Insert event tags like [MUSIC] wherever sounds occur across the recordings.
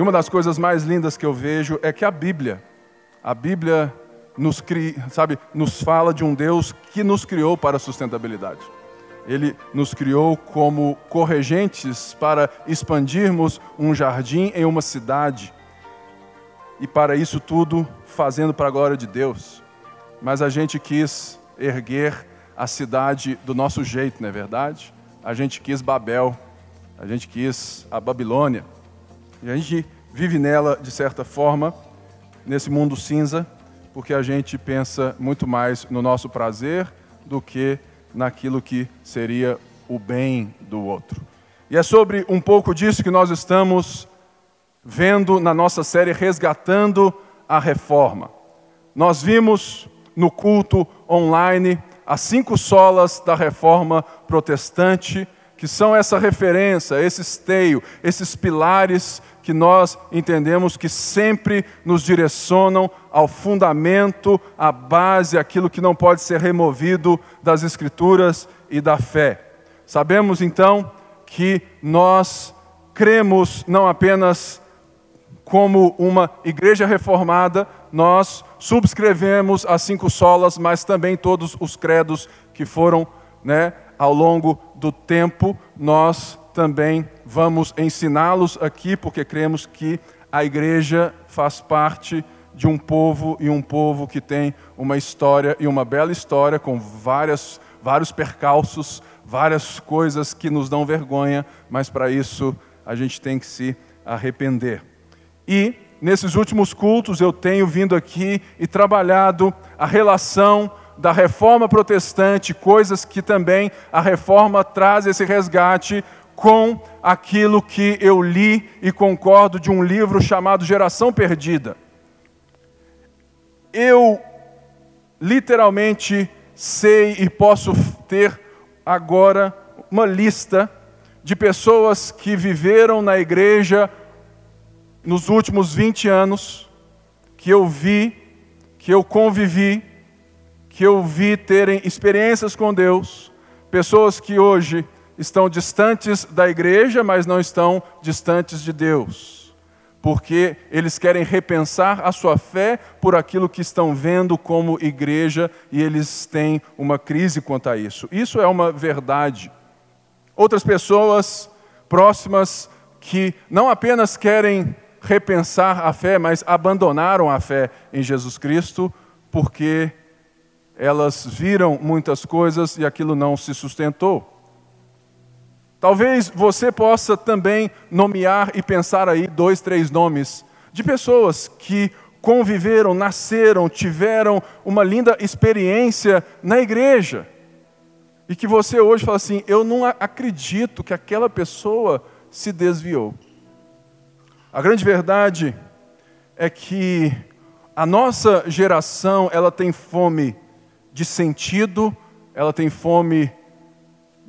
E uma das coisas mais lindas que eu vejo é que a Bíblia, a Bíblia nos, cria, sabe, nos fala de um Deus que nos criou para a sustentabilidade. Ele nos criou como corregentes para expandirmos um jardim em uma cidade. E para isso tudo fazendo para a glória de Deus. Mas a gente quis erguer a cidade do nosso jeito, não é verdade? A gente quis Babel, a gente quis a Babilônia. E a gente vive nela, de certa forma, nesse mundo cinza, porque a gente pensa muito mais no nosso prazer do que naquilo que seria o bem do outro. E é sobre um pouco disso que nós estamos vendo na nossa série Resgatando a Reforma. Nós vimos no culto online as cinco solas da reforma protestante, que são essa referência, esse esteio, esses pilares que nós entendemos que sempre nos direcionam ao fundamento, à base, aquilo que não pode ser removido das Escrituras e da fé. Sabemos então que nós cremos não apenas como uma igreja reformada, nós subscrevemos as cinco solas, mas também todos os credos que foram né, ao longo do tempo, nós também vamos ensiná-los aqui, porque cremos que a igreja faz parte de um povo e um povo que tem uma história e uma bela história com várias, vários percalços, várias coisas que nos dão vergonha, mas para isso a gente tem que se arrepender. E nesses últimos cultos eu tenho vindo aqui e trabalhado a relação da reforma protestante, coisas que também a reforma traz esse resgate com aquilo que eu li e concordo de um livro chamado Geração Perdida. Eu literalmente sei e posso ter agora uma lista de pessoas que viveram na igreja nos últimos 20 anos, que eu vi, que eu convivi, que eu vi terem experiências com Deus, pessoas que hoje estão distantes da igreja, mas não estão distantes de Deus, porque eles querem repensar a sua fé por aquilo que estão vendo como igreja e eles têm uma crise quanto a isso. Isso é uma verdade. Outras pessoas próximas que não apenas querem repensar a fé, mas abandonaram a fé em Jesus Cristo, porque elas viram muitas coisas e aquilo não se sustentou. Talvez você possa também nomear e pensar aí dois, três nomes de pessoas que conviveram, nasceram, tiveram uma linda experiência na igreja. E que você hoje fala assim: eu não acredito que aquela pessoa se desviou. A grande verdade é que a nossa geração, ela tem fome de sentido, ela tem fome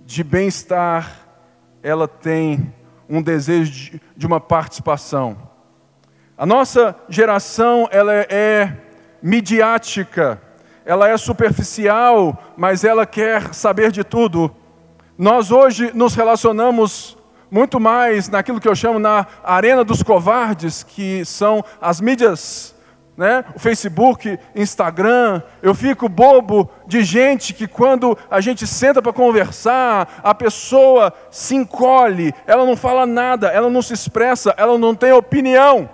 de bem-estar, ela tem um desejo de, de uma participação. A nossa geração ela é, midiática, ela é superficial, mas ela quer saber de tudo. Nós hoje nos relacionamos muito mais naquilo que eu chamo na arena dos covardes, que são as mídias né? o Facebook, Instagram. Eu fico bobo de gente que, quando a gente senta para conversar, a pessoa se encolhe, ela não fala nada, ela não se expressa, ela não tem opinião.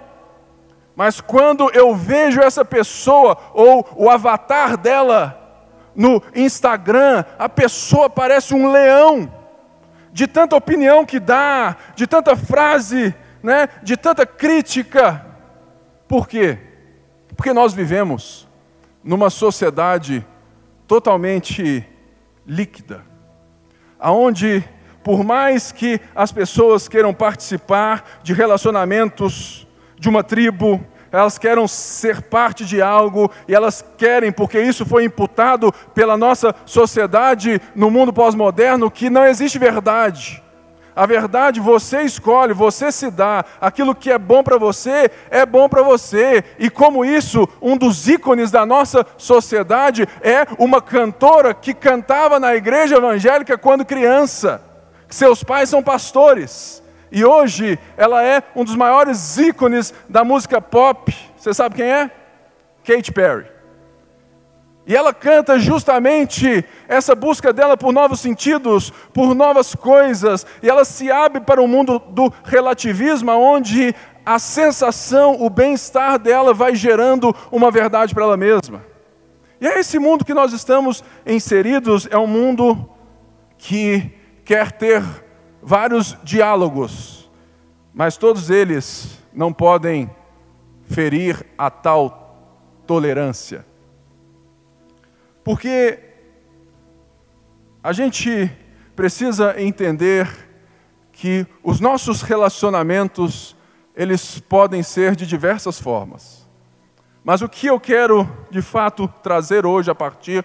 Mas quando eu vejo essa pessoa ou o avatar dela no Instagram, a pessoa parece um leão, de tanta opinião que dá, de tanta frase, né, de tanta crítica. Por quê? Porque nós vivemos numa sociedade totalmente líquida, aonde por mais que as pessoas queiram participar de relacionamentos de uma tribo, elas querem ser parte de algo e elas querem, porque isso foi imputado pela nossa sociedade no mundo pós-moderno, que não existe verdade. A verdade você escolhe, você se dá. Aquilo que é bom para você é bom para você. E como isso, um dos ícones da nossa sociedade é uma cantora que cantava na igreja evangélica quando criança. Seus pais são pastores. E hoje ela é um dos maiores ícones da música pop. Você sabe quem é? Katy Perry. E ela canta justamente essa busca dela por novos sentidos, por novas coisas, e ela se abre para o mundo do relativismo, onde a sensação, o bem-estar dela vai gerando uma verdade para ela mesma. E é esse mundo que nós estamos inseridos, é um mundo que quer ter vários diálogos, mas todos eles não podem ferir a tal tolerância. Porque a gente precisa entender que os nossos relacionamentos, eles podem ser de diversas formas. Mas o que eu quero, de fato, trazer hoje a partir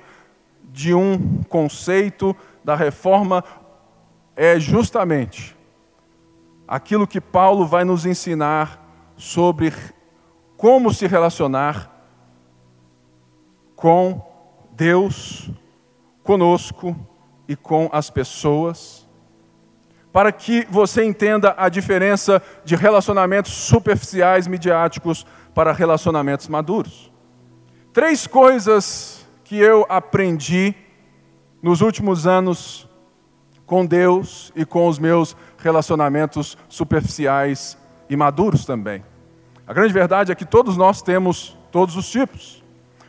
de um conceito da reforma é justamente aquilo que Paulo vai nos ensinar sobre como se relacionar com Deus conosco e com as pessoas, para que você entenda a diferença de relacionamentos superficiais, midiáticos, para relacionamentos maduros. Três coisas que eu aprendi nos últimos anos com Deus e com os meus relacionamentos superficiais e maduros também. A grande verdade é que todos nós temos todos os tipos.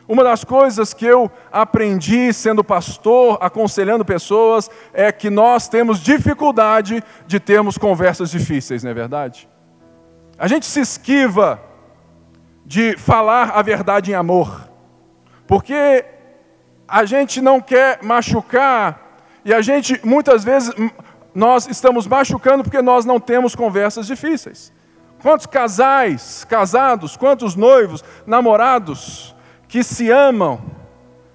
Uma das coisas que eu aprendi sendo pastor, aconselhando pessoas, é que nós temos dificuldade de termos conversas difíceis, não é verdade? A gente se esquiva de falar a verdade em amor, porque a gente não quer machucar e a gente muitas vezes nós estamos machucando porque nós não temos conversas difíceis. Quantos casais, casados, quantos noivos, namorados, que se amam,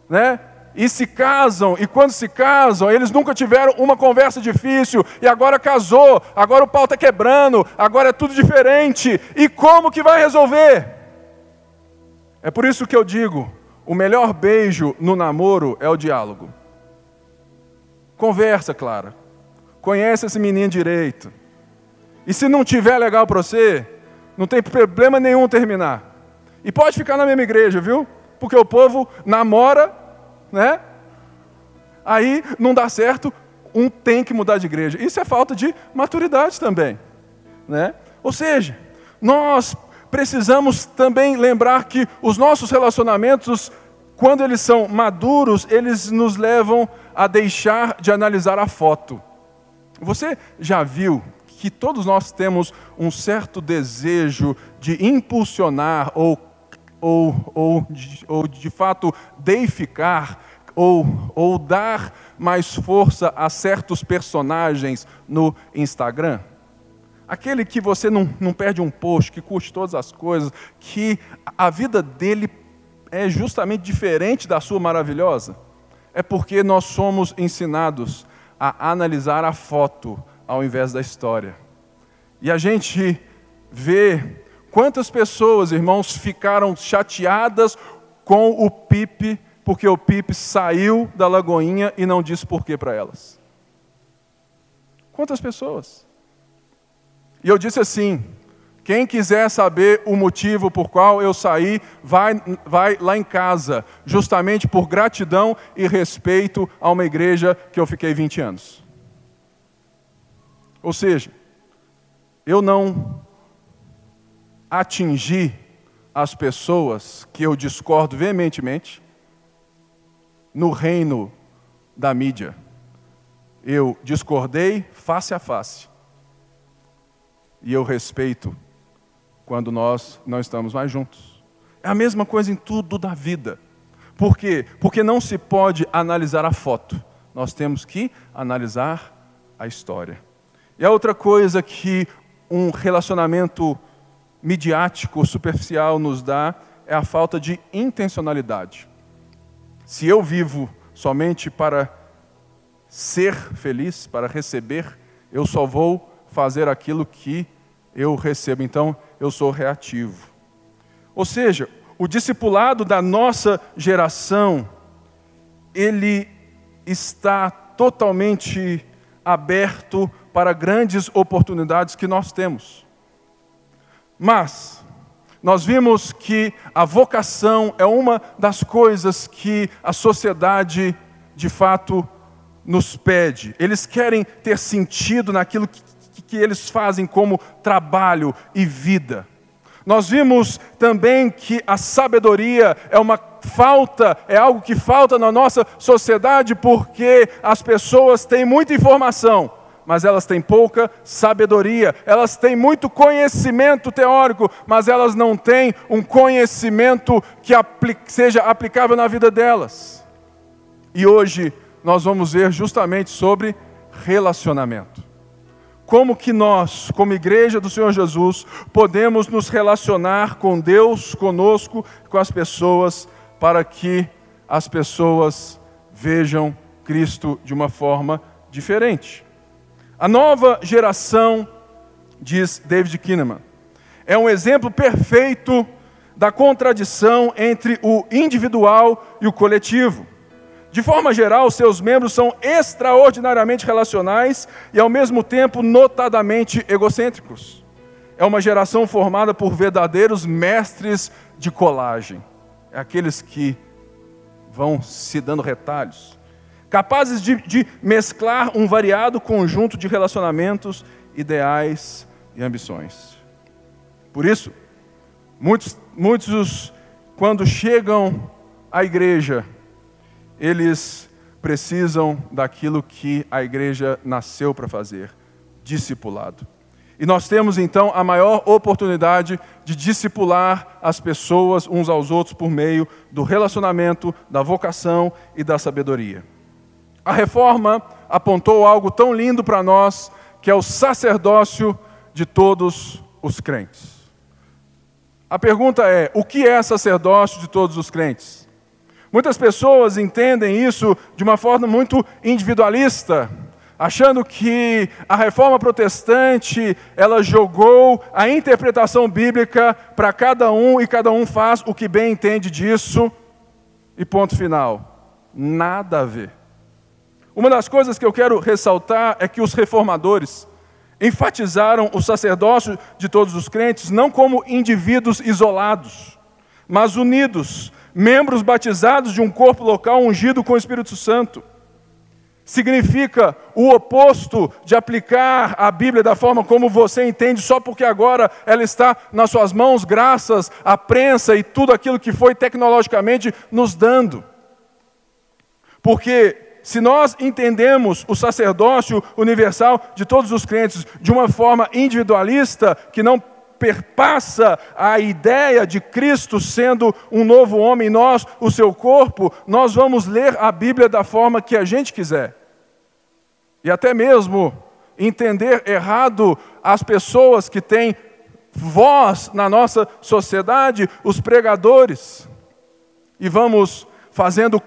né? E se casam, e quando se casam, eles nunca tiveram uma conversa difícil, e agora casou, agora o pau está quebrando, agora é tudo diferente, e como que vai resolver? É por isso que eu digo: o melhor beijo no namoro é o diálogo. Conversa, Clara. Conhece esse menino direito. E se não tiver legal para você, não tem problema nenhum terminar. E pode ficar na mesma igreja, viu? Porque o povo namora, né? Aí não dá certo, um tem que mudar de igreja. Isso é falta de maturidade também, né? Ou seja, nós precisamos também lembrar que os nossos relacionamentos, quando eles são maduros, eles nos levam a deixar de analisar a foto. Você já viu que todos nós temos um certo desejo de impulsionar ou ou, ou, ou de fato deificar, ou, ou dar mais força a certos personagens no Instagram? Aquele que você não, não perde um post, que curte todas as coisas, que a vida dele é justamente diferente da sua maravilhosa? É porque nós somos ensinados a analisar a foto ao invés da história. E a gente vê Quantas pessoas, irmãos, ficaram chateadas com o Pipe, porque o Pipe saiu da Lagoinha e não disse porquê para elas? Quantas pessoas? E eu disse assim: quem quiser saber o motivo por qual eu saí, vai, vai lá em casa, justamente por gratidão e respeito a uma igreja que eu fiquei 20 anos. Ou seja, eu não atingir as pessoas que eu discordo veementemente no reino da mídia. Eu discordei face a face. E eu respeito quando nós não estamos mais juntos. É a mesma coisa em tudo da vida. Por quê? Porque não se pode analisar a foto. Nós temos que analisar a história. E a outra coisa que um relacionamento midiático, superficial nos dá é a falta de intencionalidade. Se eu vivo somente para ser feliz, para receber, eu só vou fazer aquilo que eu recebo. Então, eu sou reativo. Ou seja, o discipulado da nossa geração, ele está totalmente aberto para grandes oportunidades que nós temos. Mas, nós vimos que a vocação é uma das coisas que a sociedade, de fato, nos pede. Eles querem ter sentido naquilo que, que eles fazem como trabalho e vida. Nós vimos também que a sabedoria é uma falta, é algo que falta na nossa sociedade porque as pessoas têm muita informação, mas elas têm pouca sabedoria. Elas têm muito conhecimento teórico, mas elas não têm um conhecimento que seja aplicável na vida delas. E hoje nós vamos ver justamente sobre relacionamento. Como que nós, como igreja do Senhor Jesus, podemos nos relacionar com Deus, conosco, com as pessoas, para que as pessoas vejam Cristo de uma forma diferente. A nova geração, diz David Kinnaman, é um exemplo perfeito da contradição entre o individual e o coletivo. De forma geral, seus membros são extraordinariamente relacionais e, ao mesmo tempo, notadamente egocêntricos. É uma geração formada por verdadeiros mestres de colagem. É aqueles que vão se dando retalhos, capazes de, de mesclar um variado conjunto de relacionamentos, ideais e ambições. Por isso, muitos, muitos quando chegam à igreja, eles precisam daquilo que a igreja nasceu para fazer: discipulado. E nós temos então a maior oportunidade de discipular as pessoas uns aos outros por meio do relacionamento, da vocação e da sabedoria. A reforma apontou algo tão lindo para nós, que é o sacerdócio de todos os crentes. A pergunta é: o que é sacerdócio de todos os crentes? Muitas pessoas entendem isso de uma forma muito individualista, achando que a reforma protestante, ela jogou a interpretação bíblica para cada um e cada um faz o que bem entende disso. E ponto final. Nada a ver. Uma das coisas que eu quero ressaltar é que os reformadores enfatizaram o sacerdócio de todos os crentes não como indivíduos isolados, mas unidos membros batizados de um corpo local ungido com o Espírito Santo. Significa o oposto de aplicar a Bíblia da forma como você entende, só porque agora ela está nas suas mãos, graças à prensa e tudo aquilo que foi tecnologicamente nos dando. Porque se nós entendemos o sacerdócio universal de todos os crentes de uma forma individualista, que não perpassa a ideia de Cristo sendo um novo homem, nós, o seu corpo, nós vamos ler a Bíblia da forma que a gente quiser. E até mesmo entender errado as pessoas que têm voz na nossa sociedade, os pregadores. E vamos fazendo,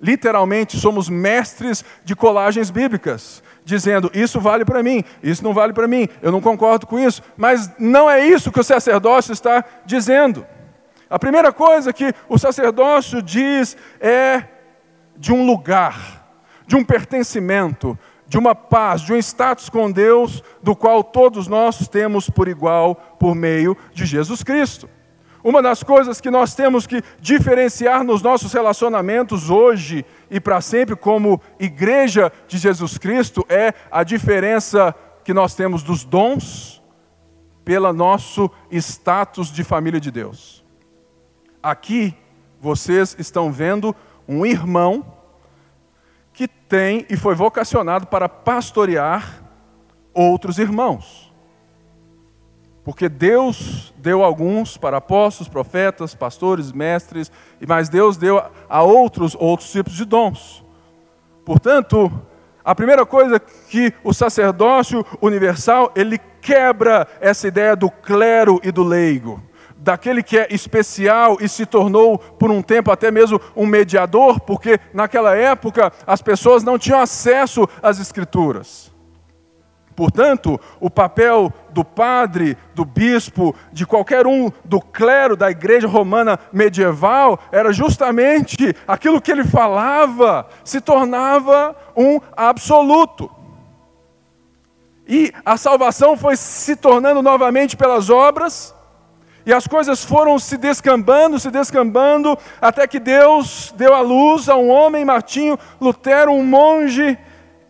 literalmente, somos mestres de colagens bíblicas dizendo: Isso vale para mim, isso não vale para mim, eu não concordo com isso. Mas não é isso que o sacerdócio está dizendo. A primeira coisa que o sacerdócio diz é de um lugar, de um pertencimento, de uma paz, de um status com Deus, do qual todos nós temos por igual por meio de Jesus Cristo. Uma das coisas que nós temos que diferenciar nos nossos relacionamentos hoje e para sempre, como igreja de Jesus Cristo, é a diferença que nós temos dos dons pelo nosso status de família de Deus. Aqui vocês estão vendo um irmão que tem e foi vocacionado para pastorear outros irmãos. Porque Deus deu alguns para apóstolos, profetas, pastores, mestres, mas Deus deu a outros outros tipos de dons. Portanto, a primeira coisa que o sacerdócio universal, ele quebra essa ideia do clero e do leigo, daquele que é especial e se tornou por um tempo até mesmo um mediador, porque naquela época as pessoas não tinham acesso às escrituras. Portanto, o papel do padre, do bispo, de qualquer um do clero da igreja romana medieval era justamente aquilo que ele falava se tornava um absoluto. E a salvação foi se tornando novamente pelas obras, e as coisas foram se descambando, se descambando, até que Deus deu à luz a um homem, Martinho Lutero, um monge,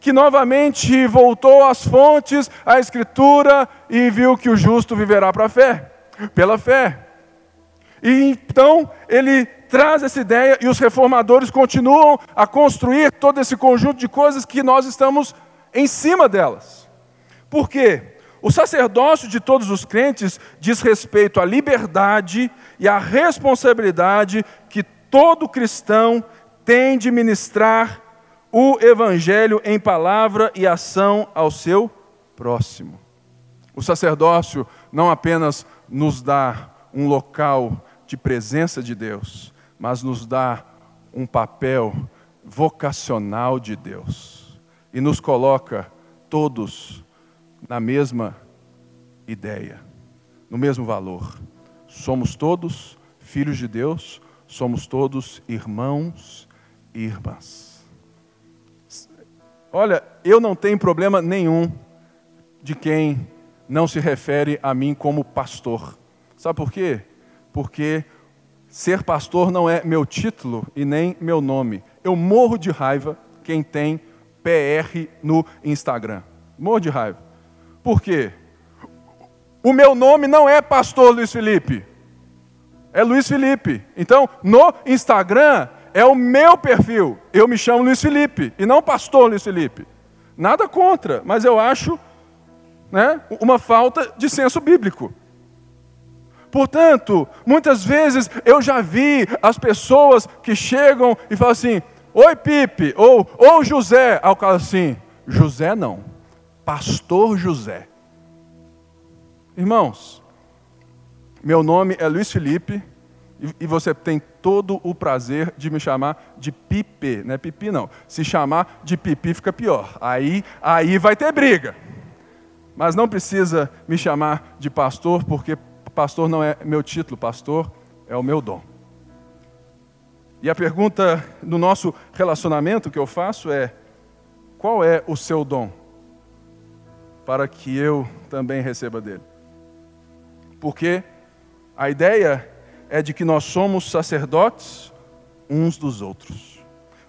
que novamente voltou às fontes, à Escritura, e viu que o justo viverá para a fé, pela fé. E então ele traz essa ideia e os reformadores continuam a construir todo esse conjunto de coisas que nós estamos em cima delas. Por quê? O sacerdócio de todos os crentes diz respeito à liberdade e à responsabilidade que todo cristão tem de ministrar o evangelho em palavra e ação ao seu próximo. O sacerdócio não apenas nos dá um local de presença de Deus, mas nos dá um papel vocacional de Deus e nos coloca todos na mesma ideia, no mesmo valor. Somos todos filhos de Deus, somos todos irmãos e irmãs. Olha, eu não tenho problema nenhum de quem não se refere a mim como pastor. Sabe por quê? Porque Ser pastor não é meu título e nem meu nome. Eu morro de raiva quem tem PR no Instagram. Morro de raiva. Por quê? O meu nome não é Pastor Luiz Felipe. É Luiz Felipe. Então, no Instagram é o meu perfil. Eu me chamo Luiz Felipe e não Pastor Luiz Felipe. Nada contra, mas eu acho né, uma falta de senso bíblico. Portanto, muitas vezes eu já vi as pessoas que chegam e falam assim: Oi, Pipe, ou, ou José. Aí o cara assim: José não, Pastor José. Irmãos, meu nome é Luiz Felipe e, você tem todo o prazer de me chamar de Pipe, não é Pipi não. Se chamar de Pipi fica pior. Aí, aí vai ter briga. Mas não precisa me chamar de pastor, porque pastor não é meu título, pastor é o meu dom. E a pergunta no nosso relacionamento que eu faço é: qual é o seu dom? Para que eu também receba dele. Porque a ideia é de que nós somos sacerdotes uns dos outros.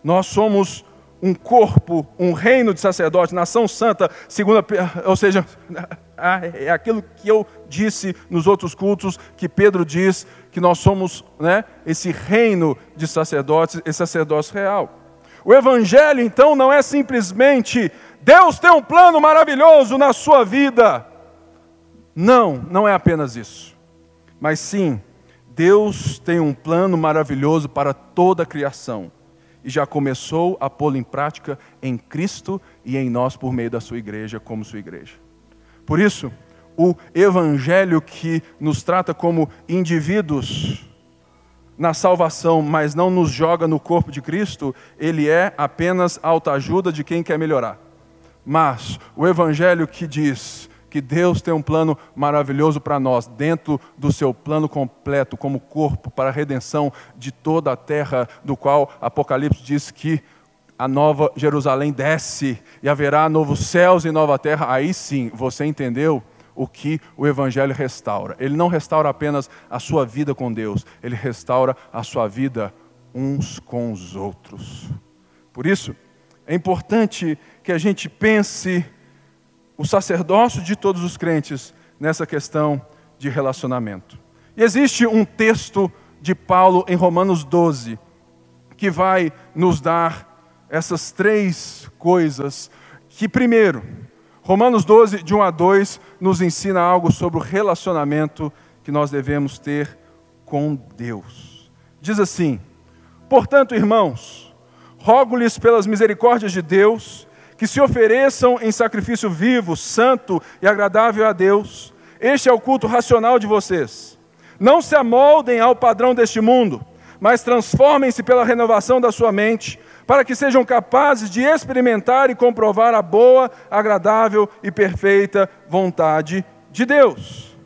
Nós somos um corpo, um reino de sacerdotes, nação santa, segunda, ou seja, [LAUGHS] é aquilo que eu disse nos outros cultos, que Pedro diz que nós somos né, esse reino de sacerdotes, esse sacerdócio real. O Evangelho, então, não é simplesmente Deus tem um plano maravilhoso na sua vida. Não, não é apenas isso. Mas sim, Deus tem um plano maravilhoso para toda a criação e já começou a pô-lo em prática em Cristo e em nós por meio da sua igreja, como sua igreja. Por isso, o evangelho que nos trata como indivíduos na salvação, mas não nos joga no corpo de Cristo, ele é apenas autoajuda de quem quer melhorar. Mas o evangelho que diz que Deus tem um plano maravilhoso para nós, dentro do seu plano completo, como corpo, para a redenção de toda a terra, do qual Apocalipse diz que a nova Jerusalém desce e haverá novos céus e nova terra. Aí sim, você entendeu o que o Evangelho restaura. Ele não restaura apenas a sua vida com Deus, ele restaura a sua vida uns com os outros. Por isso, é importante que a gente pense o sacerdócio de todos os crentes nessa questão de relacionamento. E existe um texto de Paulo em Romanos 12 que vai nos dar essas três coisas que primeiro, Romanos 12 de 1 a 2 nos ensina algo sobre o relacionamento que nós devemos ter com Deus. Diz assim: Portanto, irmãos, rogo-lhes pelas misericórdias de Deus, que se ofereçam em sacrifício vivo, santo e agradável a Deus. Este é o culto racional de vocês. Não se amoldem ao padrão deste mundo, mas transformem-se pela renovação da sua mente, para que sejam capazes de experimentar e comprovar a boa, agradável e perfeita vontade de Deus.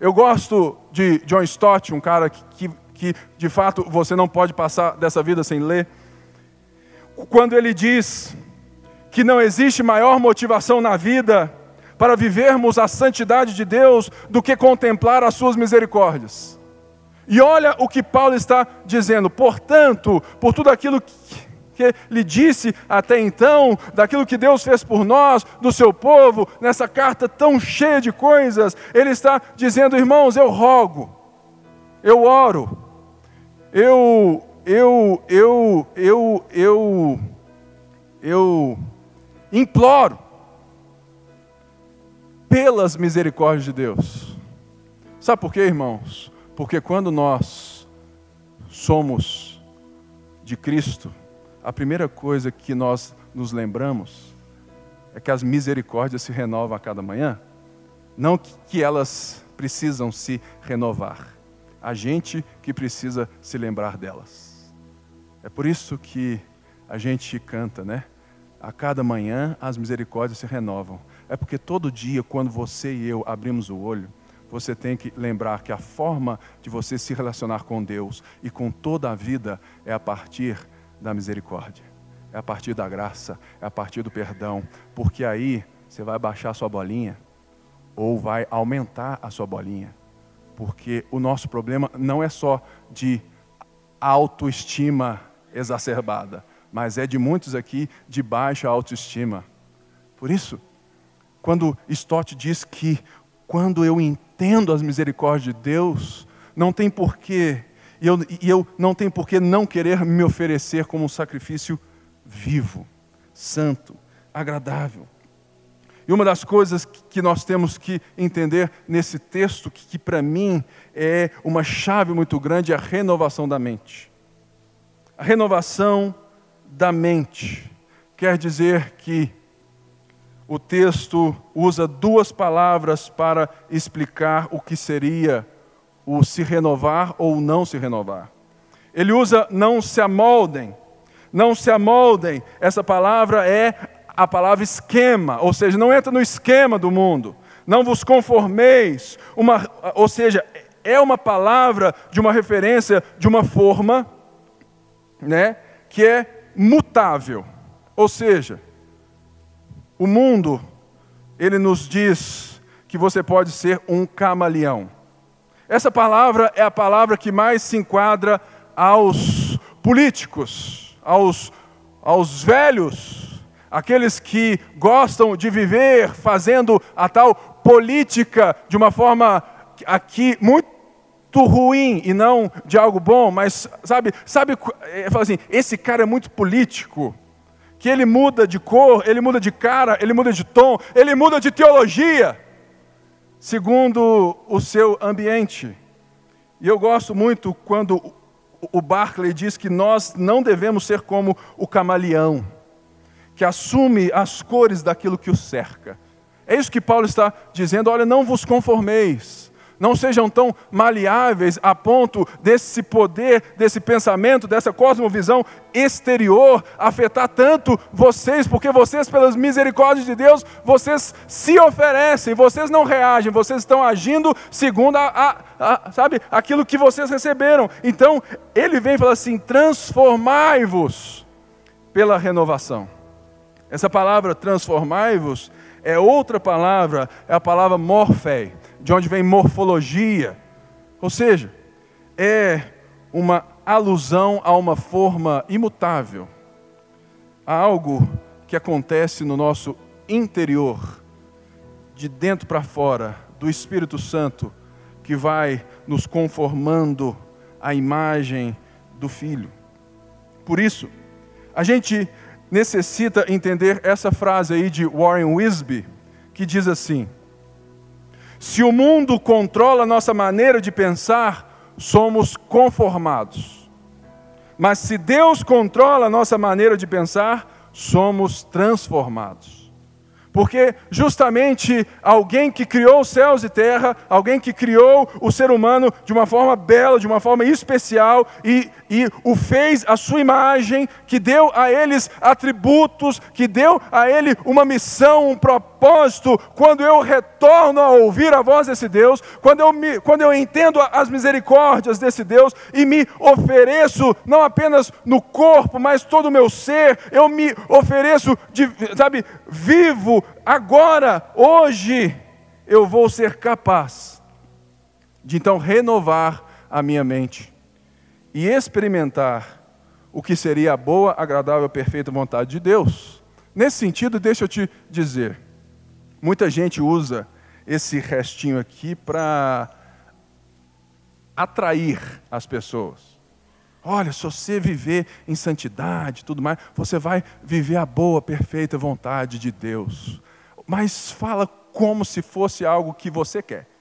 Eu gosto de John Stott, um cara que, que, que de fato você não pode passar dessa vida sem ler. Quando ele diz que não existe maior motivação na vida para vivermos a santidade de Deus do que contemplar as suas misericórdias. E olha o que Paulo está dizendo: portanto, por tudo aquilo que que lhe disse até então, daquilo que Deus fez por nós, do seu povo, nessa carta tão cheia de coisas, ele está dizendo, irmãos, eu rogo, eu oro, eu, eu, eu, eu, eu, eu imploro pelas misericórdias de Deus. Sabe por quê, irmãos? Porque quando nós somos de Cristo, a primeira coisa que nós nos lembramos é que as misericórdias se renovam a cada manhã, não que elas precisam se renovar, a gente que precisa se lembrar delas. É por isso que a gente canta, né? A cada manhã as misericórdias se renovam. É porque todo dia, quando você e eu abrimos o olho, você tem que lembrar que a forma de você se relacionar com Deus e com toda a vida é a partir da misericórdia, é a partir da graça, é a partir do perdão, porque aí você vai baixar a sua bolinha ou vai aumentar a sua bolinha, porque o nosso problema não é só de autoestima exacerbada, mas é de muitos aqui de baixa autoestima. Por isso, quando Stott diz que quando eu entendo as misericórdias de Deus, não tem porquê, e eu, e eu não tenho porquê não querer me oferecer como um sacrifício vivo, santo, agradável. E uma das coisas que nós temos que entender nesse texto, que, que para mim é uma chave muito grande, é a renovação da mente. A renovação da mente quer dizer que o texto usa duas palavras para explicar o que seria o se renovar ou não se renovar. Ele usa não se amoldem. Não se amoldem, essa palavra é a palavra esquema, ou seja, não entra no esquema do mundo. Não vos conformeis, uma, ou seja, é uma palavra de uma referência de uma forma, né, que é mutável. Ou seja, o mundo, ele nos diz que você pode ser um camaleão. Essa palavra é a palavra que mais se enquadra aos políticos, aos, aos velhos, aqueles que gostam de viver fazendo a tal política de uma forma aqui muito ruim e não de algo bom, mas sabe, sabe, é, fala assim, esse cara é muito político que ele muda de cor, ele muda de cara, ele muda de tom, ele muda de teologia, segundo o seu ambiente. E eu gosto muito quando o Barclay diz que nós não devemos ser como o camaleão, que assume as cores daquilo que o cerca. É isso que Paulo está dizendo: olha, não vos conformeis não sejam tão maleáveis a ponto desse poder, desse pensamento, dessa cosmovisão exterior afetar tanto vocês, porque vocês, pelas misericórdias de Deus, vocês se oferecem, vocês não reagem, vocês estão agindo segundo a, a, a sabe, aquilo que vocês receberam. Então, ele vem e fala assim: transformai-vos pela renovação. Essa palavra transformai-vos é outra palavra, é a palavra morfei de onde vem morfologia. Ou seja, é uma alusão a uma forma imutável, a algo que acontece no nosso interior, de dentro para fora, do Espírito Santo, que vai nos conformando à imagem do Filho. Por isso, a gente necessita entender essa frase aí de Warren Wisby, que diz assim: se o mundo controla a nossa maneira de pensar, somos conformados. Mas se Deus controla a nossa maneira de pensar, somos transformados. Porque justamente alguém que criou céus e terra, alguém que criou o ser humano de uma forma bela, de uma forma especial, e, e o fez a sua imagem, que deu a eles atributos, que deu a ele uma missão, um propósito, quando eu retorno a ouvir a voz desse Deus, quando eu, me, quando eu entendo as misericórdias desse Deus e me ofereço, não apenas no corpo, mas todo o meu ser, eu me ofereço, de, sabe, vivo agora, hoje, eu vou ser capaz de então renovar a minha mente e experimentar o que seria a boa, agradável, perfeita vontade de Deus. Nesse sentido, deixa eu te dizer, muita gente usa esse restinho aqui para atrair as pessoas. Olha, se você viver em santidade tudo mais, você vai viver a boa, perfeita vontade de Deus. Mas fala como se fosse algo que você quer.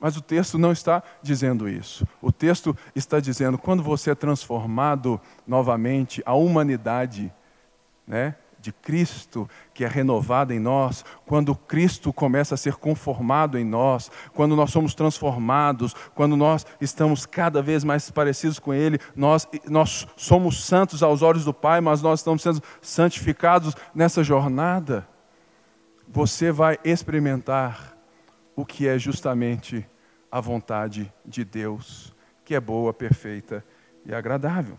Mas o texto não está dizendo isso. O texto está dizendo quando você é transformado novamente, a humanidade, né, de Cristo que é renovada em nós, quando Cristo começa a ser conformado em nós, quando nós somos transformados, quando nós estamos cada vez mais parecidos com Ele, nós, nós somos santos aos olhos do Pai, mas nós estamos sendo santificados nessa jornada, você vai experimentar o que é justamente a vontade de Deus, que é boa, perfeita e agradável.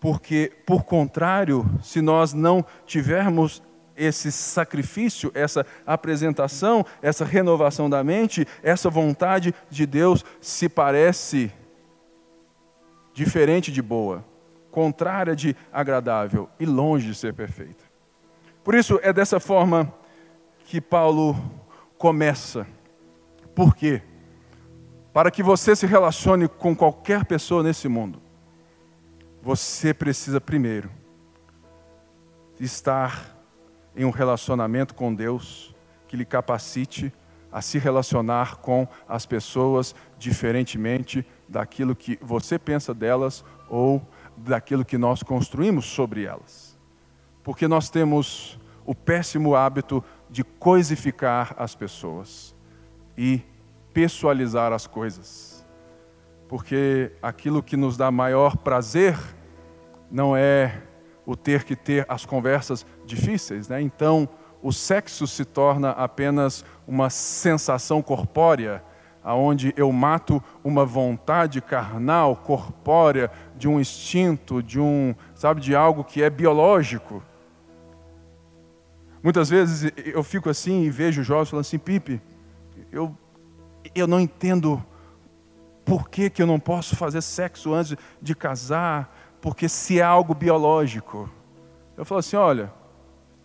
Porque, por contrário, se nós não tivermos esse sacrifício, essa apresentação, essa renovação da mente, essa vontade de Deus se parece diferente de boa, contrária de agradável e longe de ser perfeita. Por isso é dessa forma que Paulo começa. Por quê? Para que você se relacione com qualquer pessoa nesse mundo, você precisa primeiro estar em um relacionamento com Deus que lhe capacite a se relacionar com as pessoas diferentemente daquilo que você pensa delas ou daquilo que nós construímos sobre elas. Porque nós temos o péssimo hábito de coisificar as pessoas e pessoalizar as coisas porque aquilo que nos dá maior prazer não é o ter que ter as conversas difíceis, né? Então, o sexo se torna apenas uma sensação corpórea, aonde eu mato uma vontade carnal, corpórea, de um instinto, de um, sabe, de algo que é biológico. Muitas vezes eu fico assim e vejo jovens falando assim, Pipe, eu, eu não entendo por que, que eu não posso fazer sexo antes de casar? Porque se é algo biológico. Eu falo assim: olha,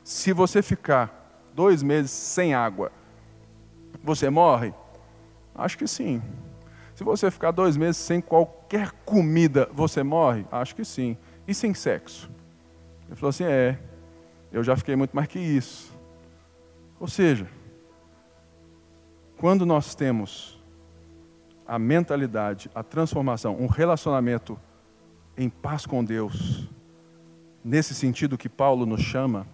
se você ficar dois meses sem água, você morre? Acho que sim. Se você ficar dois meses sem qualquer comida, você morre? Acho que sim. E sem sexo? Ele falou assim: é, eu já fiquei muito mais que isso. Ou seja, quando nós temos a mentalidade, a transformação, um relacionamento em paz com Deus, nesse sentido que Paulo nos chama,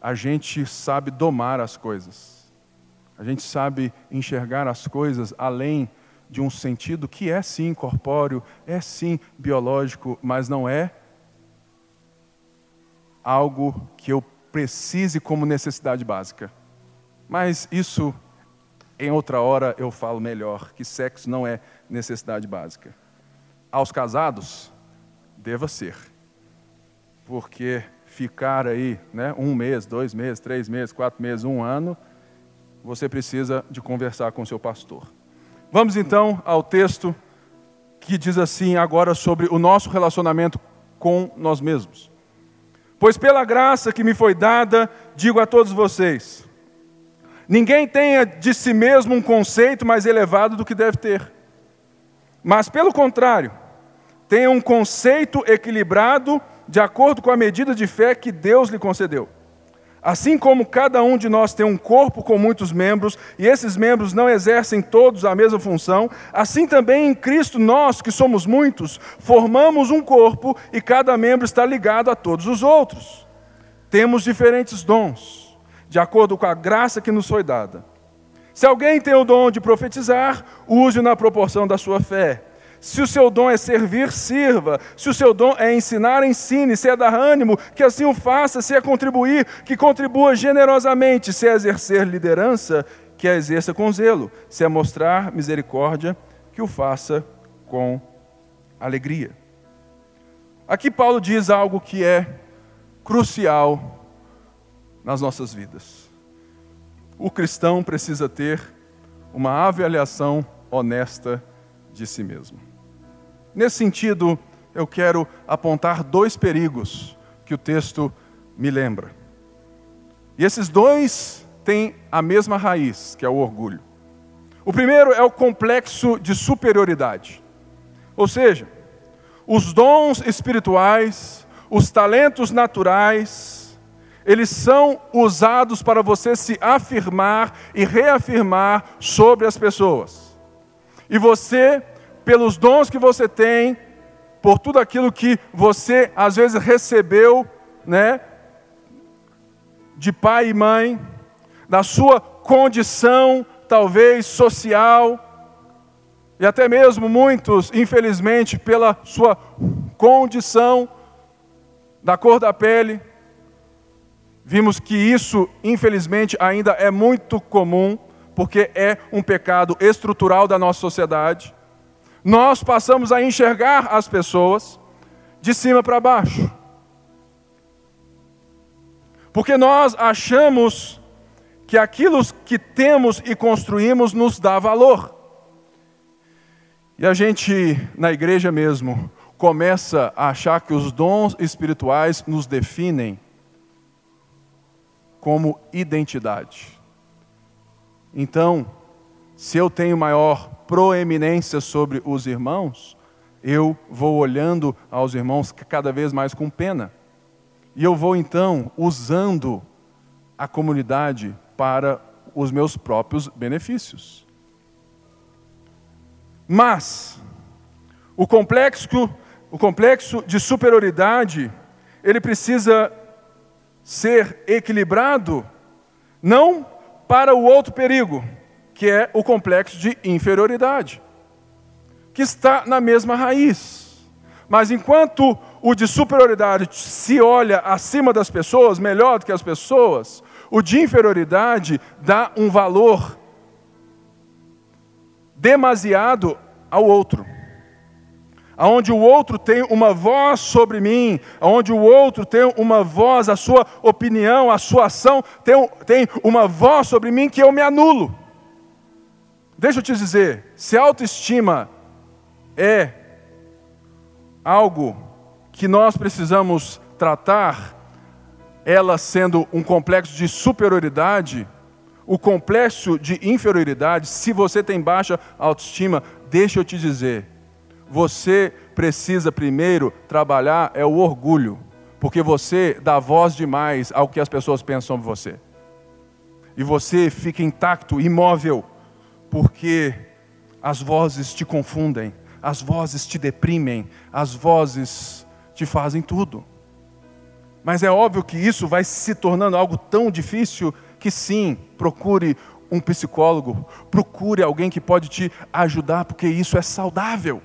a gente sabe domar as coisas. A gente sabe enxergar as coisas além de um sentido que é sim corpóreo, é sim biológico, mas não é algo que eu precise como necessidade básica. Mas isso em outra hora eu falo melhor que sexo não é necessidade básica. Aos casados, deva ser. Porque ficar aí né, um mês, dois meses, três meses, quatro meses, um ano, você precisa de conversar com seu pastor. Vamos então ao texto que diz assim agora sobre o nosso relacionamento com nós mesmos. Pois pela graça que me foi dada, digo a todos vocês, Ninguém tenha de si mesmo um conceito mais elevado do que deve ter. Mas, pelo contrário, tenha um conceito equilibrado de acordo com a medida de fé que Deus lhe concedeu. Assim como cada um de nós tem um corpo com muitos membros, e esses membros não exercem todos a mesma função, assim também em Cristo nós, que somos muitos, formamos um corpo e cada membro está ligado a todos os outros. Temos diferentes dons de acordo com a graça que nos foi dada. Se alguém tem o dom de profetizar, use-o na proporção da sua fé. Se o seu dom é servir, sirva. Se o seu dom é ensinar, ensine. Se é dar ânimo, que assim o faça. Se é contribuir, que contribua generosamente. Se é exercer liderança, que a exerça com zelo. Se é mostrar misericórdia, que o faça com alegria. Aqui Paulo diz algo que é crucial nas nossas vidas. O cristão precisa ter uma avaliação honesta de si mesmo. Nesse sentido, eu quero apontar dois perigos que o texto me lembra. E esses dois têm a mesma raiz, que é o orgulho. O primeiro é o complexo de superioridade. Ou seja, os dons espirituais, os talentos naturais, eles são usados para você se afirmar e reafirmar sobre as pessoas. E você, pelos dons que você tem, por tudo aquilo que você às vezes recebeu, né, de pai e mãe, da sua condição talvez social, e até mesmo muitos, infelizmente, pela sua condição, da cor da pele, vimos que isso, infelizmente, ainda é muito comum, porque é um pecado estrutural da nossa sociedade. Nós passamos a enxergar as pessoas de cima para baixo. Porque nós achamos que aquilo que temos e construímos nos dá valor. E a gente, na igreja mesmo, começa a achar que os dons espirituais nos definem como identidade. Então, se eu tenho maior proeminência sobre os irmãos, eu vou olhando aos irmãos cada vez mais com pena. E eu vou então usando a comunidade para os meus próprios benefícios. Mas o complexo, o complexo de superioridade, ele precisa ser equilibrado não para o outro perigo, que é o complexo de inferioridade, que está na mesma raiz. Mas enquanto o de superioridade se olha acima das pessoas, melhor do que as pessoas, o de inferioridade dá um valor demasiado ao outro. Aonde o outro tem uma voz sobre mim, aonde o outro tem uma voz, a sua opinião, a sua ação tem, tem uma voz sobre mim que eu me anulo. Deixa eu te dizer, se autoestima é algo que nós precisamos tratar, ela sendo um complexo de superioridade, o complexo de inferioridade, se você tem baixa autoestima, deixa eu te dizer, você precisa primeiro trabalhar é o orgulho, porque você dá voz demais ao que as pessoas pensam sobre você. E você fica intacto, imóvel, porque as vozes te confundem, as vozes te deprimem, as vozes te fazem tudo. Mas é óbvio que isso vai se tornando algo tão difícil que sim, procure um psicólogo, procure alguém que pode te ajudar, porque isso é saudável.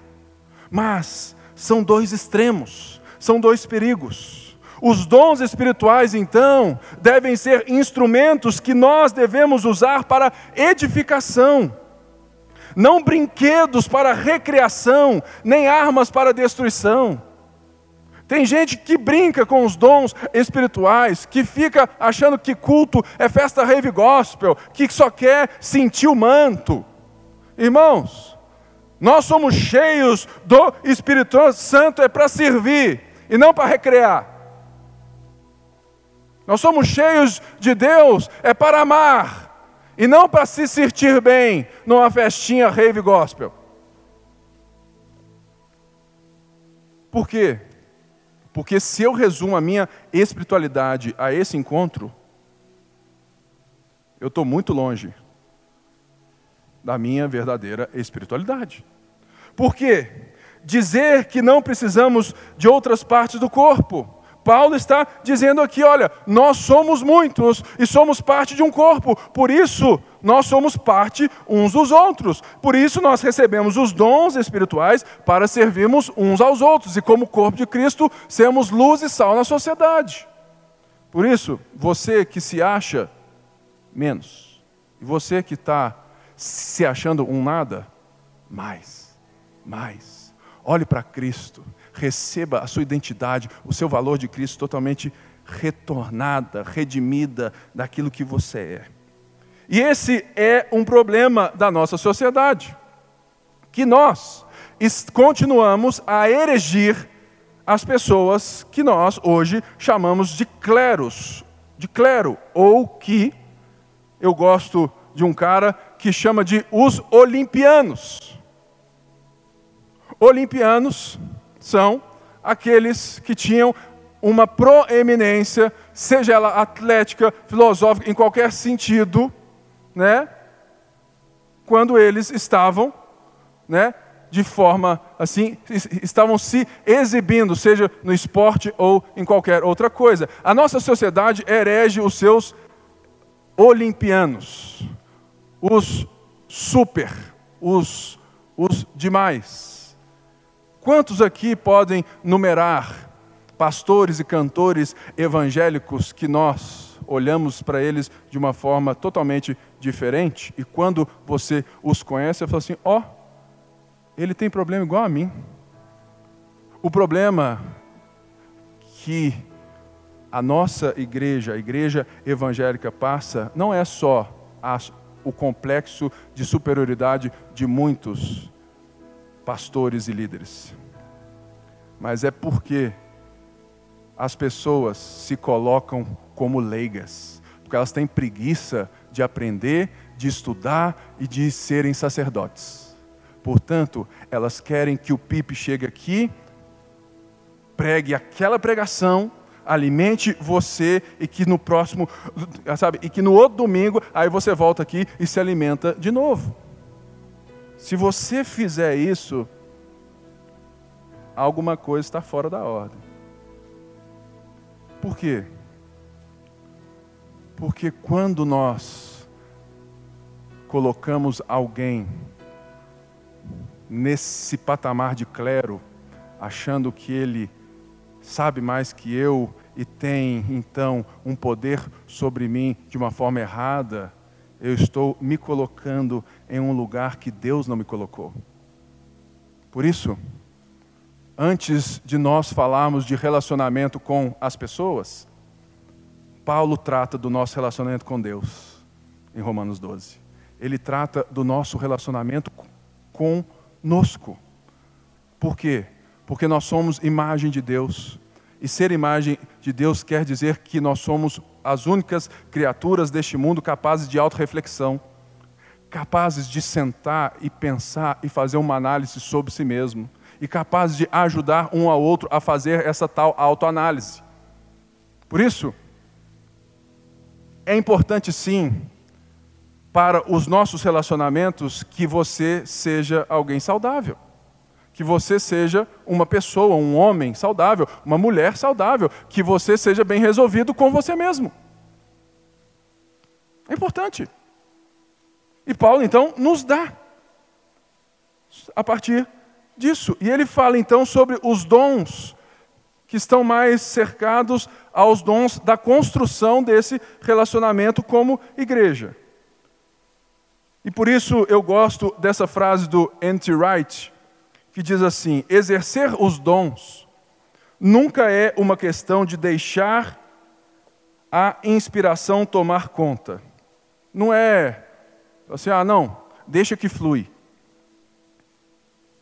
Mas são dois extremos, são dois perigos. Os dons espirituais, então, devem ser instrumentos que nós devemos usar para edificação, não brinquedos para recreação, nem armas para destruição. Tem gente que brinca com os dons espirituais, que fica achando que culto é festa rave gospel, que só quer sentir o manto. Irmãos, nós somos cheios do Espírito Santo é para servir e não para recrear. Nós somos cheios de Deus é para amar e não para se sentir bem numa festinha rave gospel. Por quê? Porque se eu resumo a minha espiritualidade a esse encontro, eu estou muito longe da minha verdadeira espiritualidade. Por quê? Dizer que não precisamos de outras partes do corpo Paulo está dizendo aqui: olha, nós somos muitos e somos parte de um corpo, por isso nós somos parte uns dos outros, por isso nós recebemos os dons espirituais para servirmos uns aos outros e, como corpo de Cristo, sermos luz e sal na sociedade. Por isso, você que se acha menos, e você que está se achando um nada, mais, mais, olhe para Cristo receba a sua identidade, o seu valor de Cristo totalmente retornada, redimida daquilo que você é. E esse é um problema da nossa sociedade, que nós continuamos a erigir as pessoas que nós hoje chamamos de cleros, de clero, ou que eu gosto de um cara que chama de os olimpianos. Olimpianos são aqueles que tinham uma proeminência, seja ela atlética, filosófica, em qualquer sentido, né? Quando eles estavam, né, de forma assim, estavam se exibindo, seja no esporte ou em qualquer outra coisa. A nossa sociedade herege os seus olimpianos, os super, os, os demais. Quantos aqui podem numerar pastores e cantores evangélicos que nós olhamos para eles de uma forma totalmente diferente e quando você os conhece, você fala assim: ó, oh, ele tem problema igual a mim. O problema que a nossa igreja, a igreja evangélica, passa não é só a, o complexo de superioridade de muitos pastores e líderes, mas é porque as pessoas se colocam como leigas, porque elas têm preguiça de aprender, de estudar e de serem sacerdotes. Portanto, elas querem que o Pipe chegue aqui, pregue aquela pregação, alimente você e que no próximo, sabe, e que no outro domingo aí você volta aqui e se alimenta de novo. Se você fizer isso, alguma coisa está fora da ordem. Por quê? Porque quando nós colocamos alguém nesse patamar de clero, achando que ele sabe mais que eu e tem então um poder sobre mim de uma forma errada, eu estou me colocando em um lugar que Deus não me colocou. Por isso, antes de nós falarmos de relacionamento com as pessoas, Paulo trata do nosso relacionamento com Deus, em Romanos 12. Ele trata do nosso relacionamento conosco. Por quê? Porque nós somos imagem de Deus. E ser imagem de Deus quer dizer que nós somos as únicas criaturas deste mundo capazes de autorreflexão, capazes de sentar e pensar e fazer uma análise sobre si mesmo e capazes de ajudar um ao outro a fazer essa tal autoanálise. Por isso, é importante sim, para os nossos relacionamentos, que você seja alguém saudável. Que você seja uma pessoa, um homem saudável, uma mulher saudável. Que você seja bem resolvido com você mesmo. É importante. E Paulo, então, nos dá, a partir disso. E ele fala então sobre os dons que estão mais cercados aos dons da construção desse relacionamento como igreja. E por isso eu gosto dessa frase do N.T. Que diz assim: exercer os dons nunca é uma questão de deixar a inspiração tomar conta. Não é assim, ah, não, deixa que flui.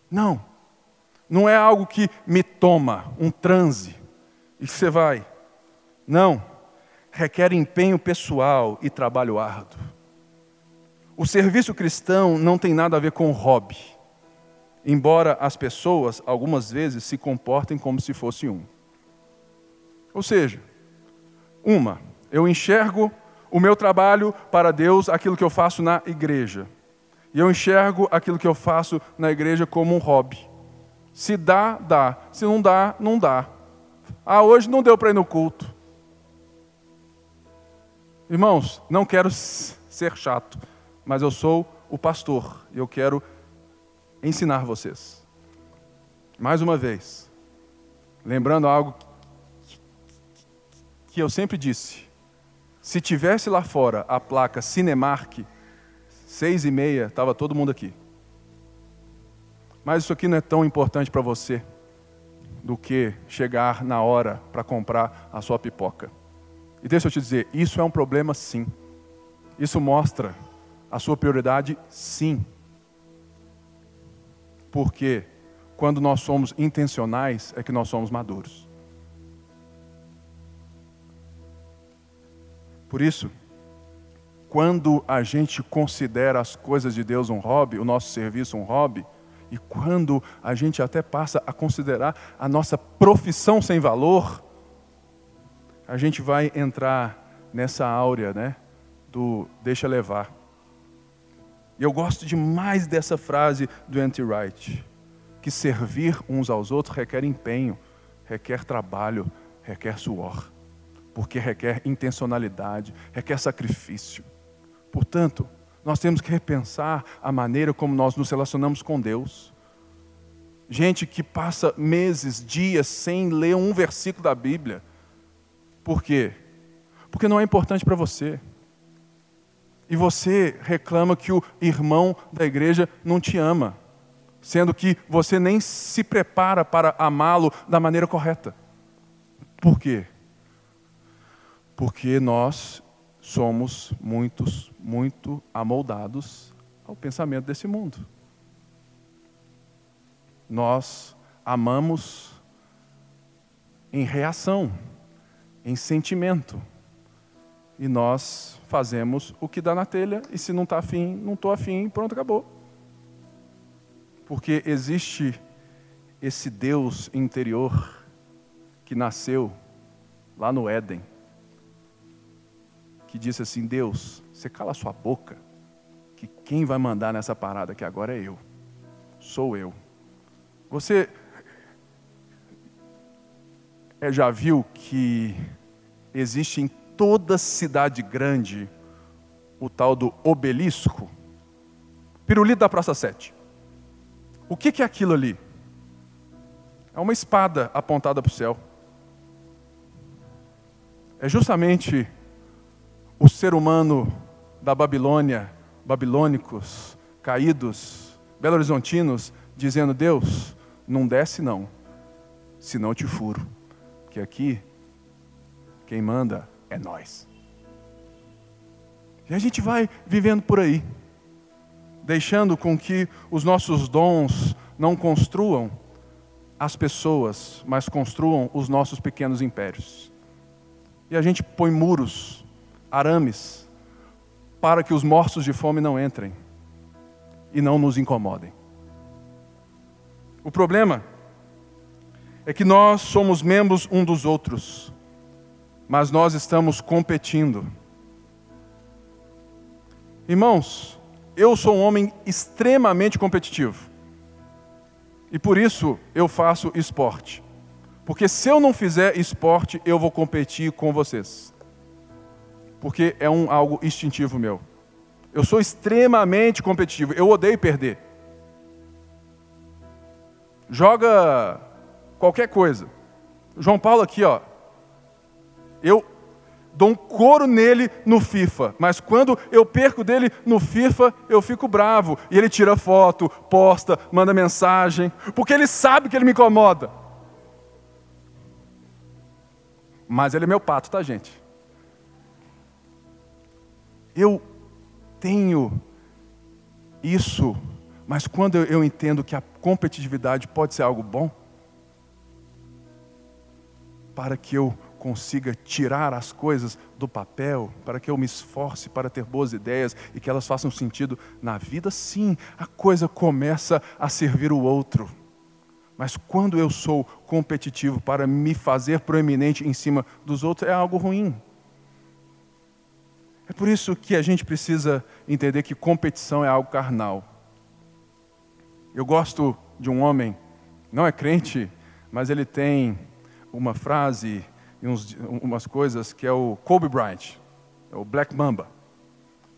Não. Não é algo que me toma, um transe, e você vai. Não. Requer empenho pessoal e trabalho árduo. O serviço cristão não tem nada a ver com hobby, embora as pessoas, algumas vezes, se comportem como se fosse um. Ou seja, uma, eu enxergo o meu trabalho para Deus, aquilo que eu faço na igreja. E eu enxergo aquilo que eu faço na igreja como um hobby. Se dá, dá. Se não dá, não dá. Ah, hoje não deu para ir no culto. Irmãos, não quero ser chato, mas eu sou o pastor e eu quero ensinar vocês. Mais uma vez, lembrando algo que eu sempre disse: se tivesse lá fora a placa Cinemark, seis e meia, estava todo mundo aqui. Mas isso aqui não é tão importante para você. do que chegar na hora para comprar a sua pipoca. E deixa eu te dizer, isso é um problema sim. Isso mostra a sua prioridade sim. Porque quando nós somos intencionais é que nós somos maduros. Por isso, quando a gente considera as coisas de Deus um hobby, o nosso serviço um hobby, e quando a gente até passa a considerar a nossa profissão sem valor, a gente vai entrar nessa áurea, né, do deixa levar. E eu gosto demais dessa frase do Anti-Wright, que servir uns aos outros requer empenho, requer trabalho, requer suor, porque requer intencionalidade, requer sacrifício. Portanto, nós temos que repensar a maneira como nós nos relacionamos com Deus. Gente que passa meses, dias sem ler um versículo da Bíblia. Por quê? Porque não é importante para você. E você reclama que o irmão da igreja não te ama, sendo que você nem se prepara para amá-lo da maneira correta. Por quê? Porque nós somos muitos, muito amoldados ao pensamento desse mundo. Nós amamos em reação, em sentimento. E nós fazemos o que dá na telha, e se não está afim, não estou afim, pronto, acabou. Porque existe esse Deus interior que nasceu lá no Éden que disse assim: Deus, você cala sua boca, que quem vai mandar nessa parada aqui agora é eu, sou eu. Você é, já viu que existe em toda cidade grande o tal do obelisco? Pirulito da Praça 7. O que, é aquilo ali? É uma espada apontada para o céu. É justamente o ser humano da Babilônia, babilônicos, caídos, belo-horizontinos, dizendo: Deus, não desce não, senão eu te furo, porque aqui quem manda é nós. E a gente vai vivendo por aí, deixando com que os nossos dons não construam as pessoas, mas construam os nossos pequenos impérios. E a gente põe muros arames, para que os mortos de fome não entrem e não nos incomodem. O problema é que nós somos membros um dos outros, mas nós estamos competindo. Irmãos, eu sou um homem extremamente competitivo. E por isso eu faço esporte. Porque se eu não fizer esporte, eu vou competir com vocês porque é um algo instintivo meu. Eu sou extremamente competitivo, eu odeio perder. Joga qualquer coisa. João Paulo aqui, ó. Eu dou um couro nele no FIFA, mas quando eu perco dele no FIFA, eu fico bravo. E ele tira foto, posta, manda mensagem, porque ele sabe que ele me incomoda. Mas ele é meu pato, tá, gente? eu tenho isso, mas quando eu entendo que a competitividade pode ser algo bom, para que eu consiga tirar as coisas do papel, para que eu me esforce para ter boas ideias e que elas façam sentido na vida, sim, a coisa começa a servir o outro. Mas quando eu sou competitivo para me fazer proeminente em cima dos outros, é algo ruim. É por isso que a gente precisa entender que competição é algo carnal. Eu gosto de um homem, não é crente, mas ele tem uma frase e uns, umas coisas que é o Kobe Bryant, é o Black Mamba.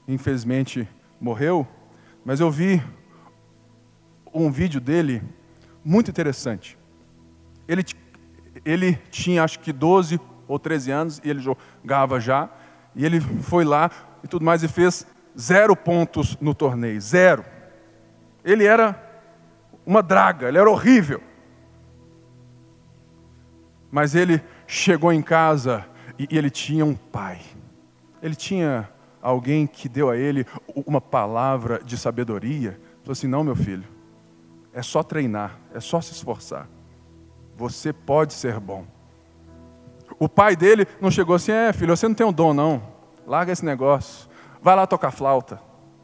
Infelizmente morreu, mas eu vi um vídeo dele muito interessante. Ele, ele tinha acho que 12 ou 13 anos e ele jogava já. E ele foi lá e tudo mais e fez zero pontos no torneio, zero. Ele era uma draga, ele era horrível. Mas ele chegou em casa e, ele tinha um pai. Ele tinha alguém que deu a ele uma palavra de sabedoria. Falou assim: Não, meu filho, é só treinar, é só se esforçar. Você pode ser bom. O pai dele não chegou assim: É, filho, você não tem um dom, não. Larga esse negócio. Vai lá tocar flauta.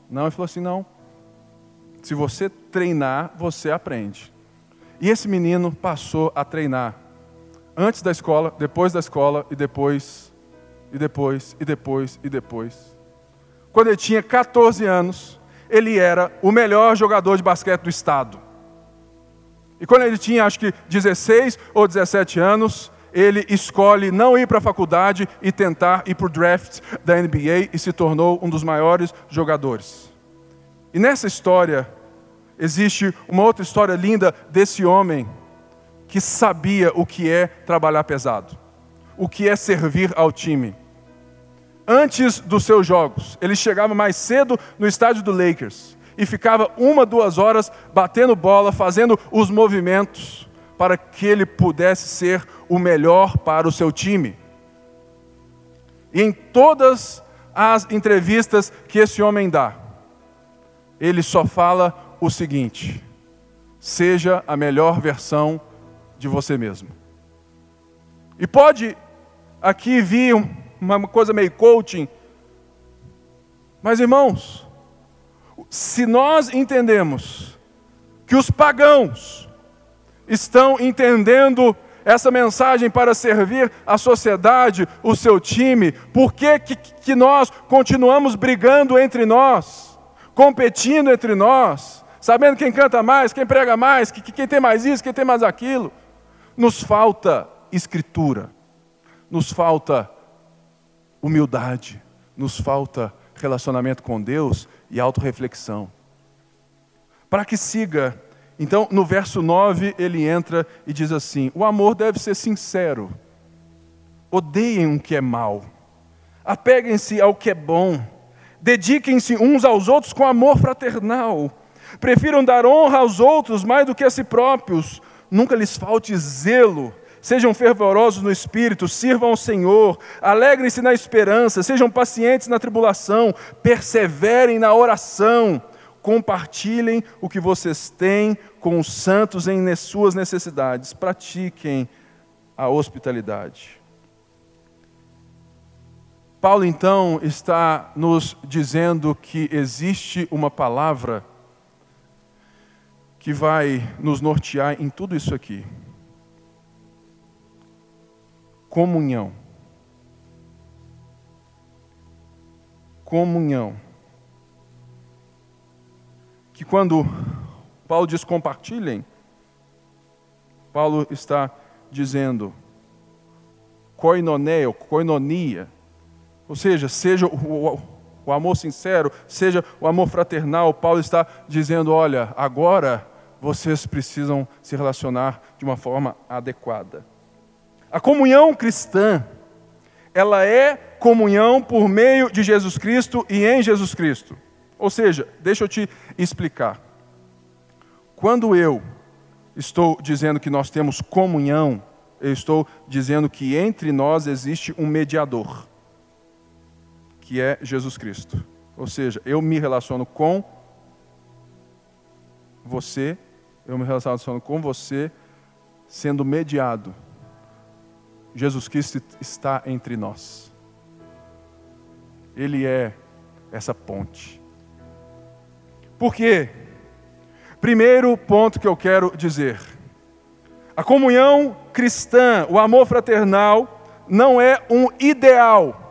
Não, ele falou assim: Não. Se você treinar, você aprende. E esse menino passou a treinar antes da escola, depois da escola e depois, e depois, e depois, e depois. Quando ele tinha 14 anos, ele era o melhor jogador de basquete do estado. E quando ele tinha, acho que 16 ou 17 anos, ele escolhe não ir para a faculdade e tentar ir para o draft da NBA e se tornou um dos maiores jogadores. E nessa história, existe uma outra história linda desse homem que sabia o que é trabalhar pesado, o que é servir ao time. Antes dos seus jogos, ele chegava mais cedo no estádio do Lakers e ficava uma, duas horas batendo bola, fazendo os movimentos para que ele pudesse ser o melhor para o seu time. E em todas as entrevistas que esse homem dá, ele só fala o seguinte: seja a melhor versão de você mesmo. E pode aqui vir uma coisa meio coaching, mas irmãos, se nós entendemos que os pagãos estão entendendo essa mensagem para servir a sociedade, o seu time, por que, que, que nós continuamos brigando entre nós, competindo entre nós, sabendo quem canta mais, quem prega mais, que, quem tem mais isso, quem tem mais aquilo? Nos falta escritura, nos falta humildade, nos falta relacionamento com Deus e autorreflexão. Para que siga, então no verso 9 ele entra e diz assim: o amor deve ser sincero, odeiem o que é mal, apeguem-se ao que é bom, dediquem-se uns aos outros com amor fraternal, prefiram dar honra aos outros mais do que a si próprios, nunca lhes falte zelo. Sejam fervorosos no espírito, sirvam ao Senhor, alegrem-se na esperança, sejam pacientes na tribulação, perseverem na oração, compartilhem o que vocês têm com os santos em suas necessidades, pratiquem a hospitalidade. Paulo então está nos dizendo que existe uma palavra que vai nos nortear em tudo isso aqui. Comunhão. Comunhão. Que quando Paulo diz compartilhem, Paulo está dizendo koinoneo, koinonia, ou seja, seja o, o, amor sincero, seja o amor fraternal. Paulo está dizendo: olha, agora vocês precisam se relacionar de uma forma adequada. A comunhão cristã, ela é comunhão por meio de Jesus Cristo e em Jesus Cristo. Ou seja, deixa eu te explicar. Quando eu estou dizendo que nós temos comunhão, eu estou dizendo que entre nós existe um mediador, que é Jesus Cristo. Ou seja, eu me relaciono com você eu me relaciono com você, sendo mediado. Jesus Cristo está entre nós. Ele é essa ponte. Por quê? Primeiro ponto que eu quero dizer: a comunhão cristã, o amor fraternal, não é um ideal,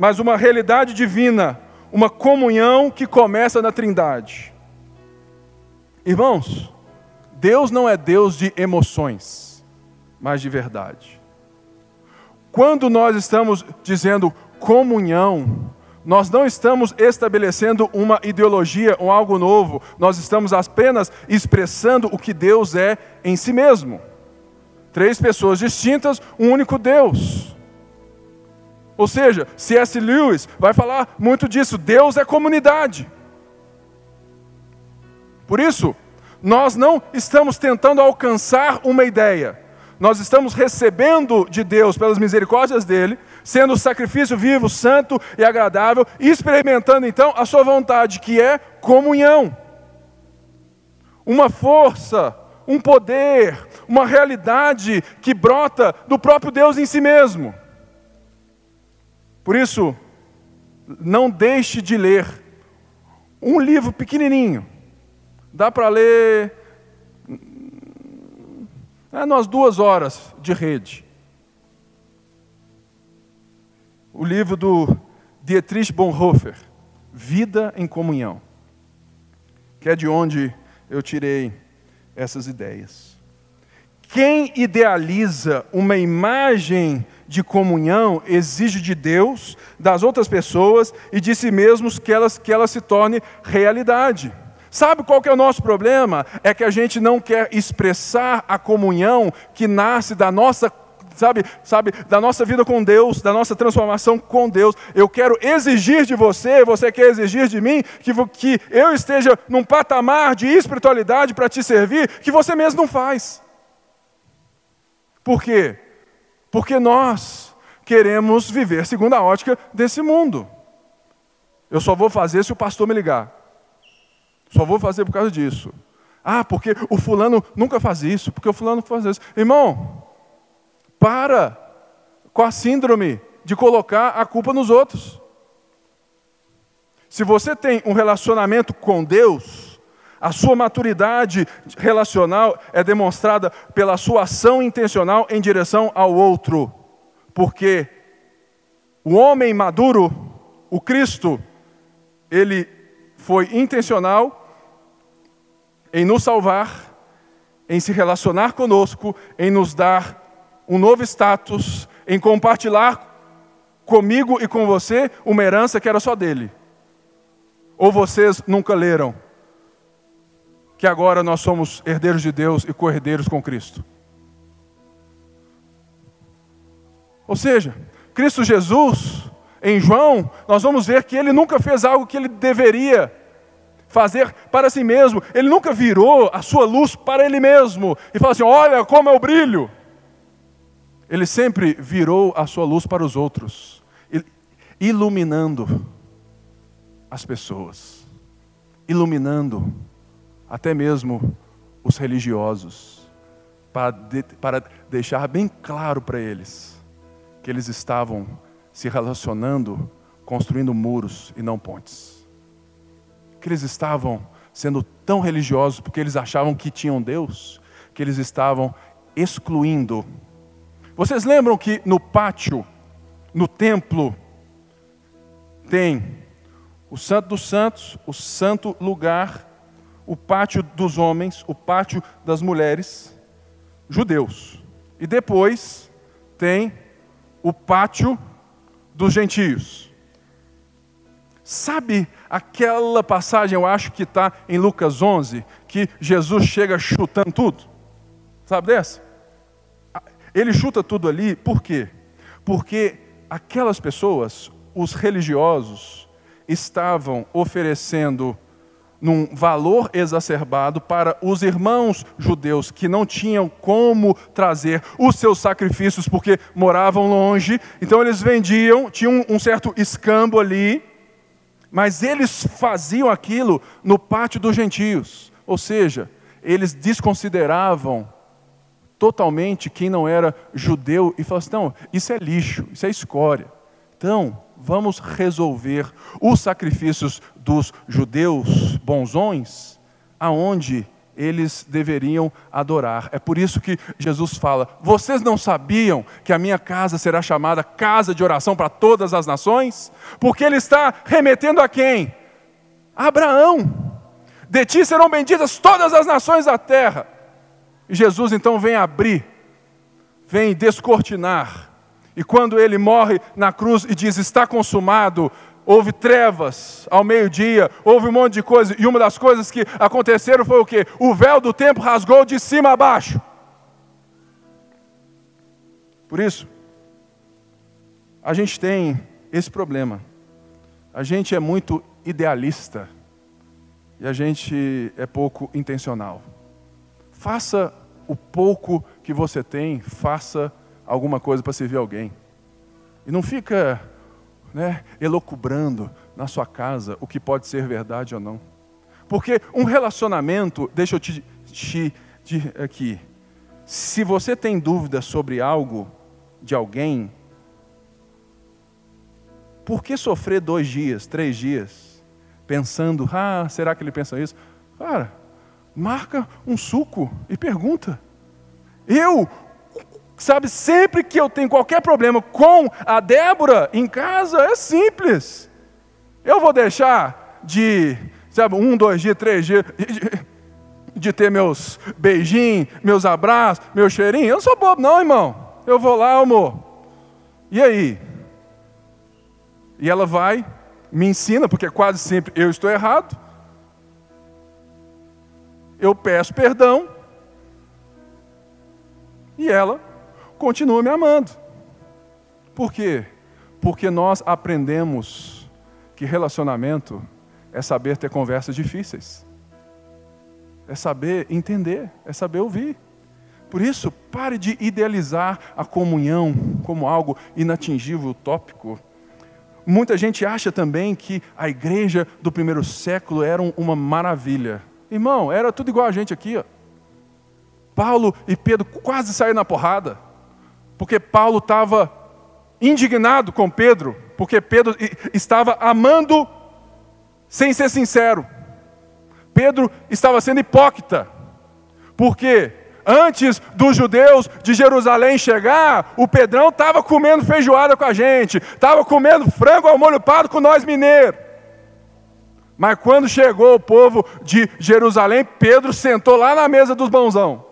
mas uma realidade divina, uma comunhão que começa na Trindade. Irmãos, Deus não é Deus de emoções, mas de verdade. Quando nós estamos dizendo comunhão, nós não estamos estabelecendo uma ideologia ou algo novo, nós estamos apenas expressando o que Deus é em si mesmo. Três pessoas distintas, um único Deus. Ou seja, C.S. Lewis vai falar muito disso: Deus é comunidade. Por isso, nós não estamos tentando alcançar uma ideia, nós estamos recebendo de Deus pelas misericórdias dele, sendo sacrifício vivo, santo e agradável, experimentando então a sua vontade, que é comunhão. Uma força, um poder, uma realidade que brota do próprio Deus em si mesmo. Por isso, não deixe de ler um livro pequenininho. Dá para ler é umas duas horas de rede. O livro do Dietrich Bonhoeffer, Vida em Comunhão, que é de onde eu tirei essas ideias. Quem idealiza uma imagem de comunhão exige de Deus, das outras pessoas e de si mesmos que ela, que ela se torne realidade. Sabe qual que é o nosso problema? É que a gente não quer expressar a comunhão que nasce da nossa sabe, sabe, da nossa vida com Deus, da nossa transformação com Deus. Eu quero exigir de você, você quer exigir de mim, que, que eu esteja num patamar de espiritualidade para te servir, que você mesmo não faz. Por quê? Porque nós queremos viver segundo a ótica desse mundo. Eu só vou fazer se o pastor me ligar. Só vou fazer por causa disso. Ah, porque o fulano nunca faz isso, porque o fulano faz isso. Irmão, para com a síndrome de colocar a culpa nos outros. Se você tem um relacionamento com Deus, a sua maturidade relacional é demonstrada pela sua ação intencional em direção ao outro. Porque o homem maduro, o Cristo, ele foi intencional em nos salvar, em se relacionar conosco, em nos dar um novo status, em compartilhar comigo e com você uma herança que era só dele. Ou vocês nunca leram que agora nós somos herdeiros de Deus e co-herdeiros com Cristo? Ou seja, Cristo Jesus, em João, nós vamos ver que ele nunca fez algo que ele deveria fazer para si mesmo. Ele nunca virou a sua luz para ele mesmo e falou assim: Olha como é o brilho. Ele sempre virou a sua luz para os outros, iluminando as pessoas, iluminando até mesmo os religiosos, para, de, para deixar bem claro para eles que eles estavam se relacionando, construindo muros e não pontes que eles estavam sendo tão religiosos porque eles achavam que tinham Deus, que eles estavam excluindo. Vocês lembram que no pátio, no templo, tem o Santo dos Santos, o santo lugar, o pátio dos homens, o pátio das mulheres, judeus. E depois tem o pátio dos gentios. Sabe aquela passagem, eu acho que está em Lucas 11, que Jesus chega chutando tudo? Sabe dessa? Ele chuta tudo ali, por quê? Porque aquelas pessoas, os religiosos, estavam oferecendo num valor exacerbado para os irmãos judeus que não tinham como trazer os seus sacrifícios porque moravam longe, então eles vendiam, tinham um certo escambo ali, mas eles faziam aquilo no pátio dos gentios, ou seja, eles desconsideravam totalmente quem não era judeu e falavam assim: não, isso é lixo, isso é escória. Então, vamos resolver os sacrifícios dos judeus bonzões, aonde eles deveriam adorar. É por isso que Jesus fala: Vocês não sabiam que a minha casa será chamada casa de oração para todas as nações? Porque ele está remetendo a quem? A Abraão. De ti serão benditas todas as nações da terra. E Jesus então vem abrir, vem descortinar. E quando ele morre na cruz e diz: Está consumado, houve trevas ao meio-dia, houve um monte de coisa, e uma das coisas que aconteceram foi o que? O véu do tempo rasgou de cima a baixo. Por isso, a gente tem esse problema. A gente é muito idealista e a gente é pouco intencional. Faça o pouco que você tem, faça alguma coisa para servir alguém. E não fica né, elocubrando na sua casa o que pode ser verdade ou não. Porque um relacionamento, deixa eu te, te, te aqui, se você tem dúvida sobre algo de alguém, por que sofrer dois dias, três dias, pensando, ah, será que ele pensa isso? Cara, marca um suco e pergunta. Eu, sabe, sempre que eu tenho qualquer problema com a Débora em casa, é simples. Eu vou deixar de, sabe, um, dois dias, três dias, de, ter meus beijinhos, meus abraços, meu cheirinho. Eu não sou bobo, não, irmão. Eu vou lá, amor. E aí? E ela vai, me ensina, porque quase sempre eu estou errado. Eu peço perdão. E ela continua me amando. Por quê? Porque nós aprendemos que relacionamento é saber ter conversas difíceis. É saber entender, é saber ouvir. Por isso, pare de idealizar a comunhão como algo inatingível, utópico. Muita gente acha também que a igreja do primeiro século era uma maravilha. Irmão, era tudo igual a gente aqui. Ó. Paulo e Pedro quase saíram na porrada, porque Paulo estava indignado com Pedro, porque Pedro estava amando sem ser sincero. Pedro estava sendo hipócrita, porque Antes dos judeus de Jerusalém chegar, o Pedrão estava comendo feijoada com a gente, estava comendo frango ao molho pardo com nós mineiros. Mas quando chegou o povo de Jerusalém, Pedro sentou lá na mesa dos bonzão.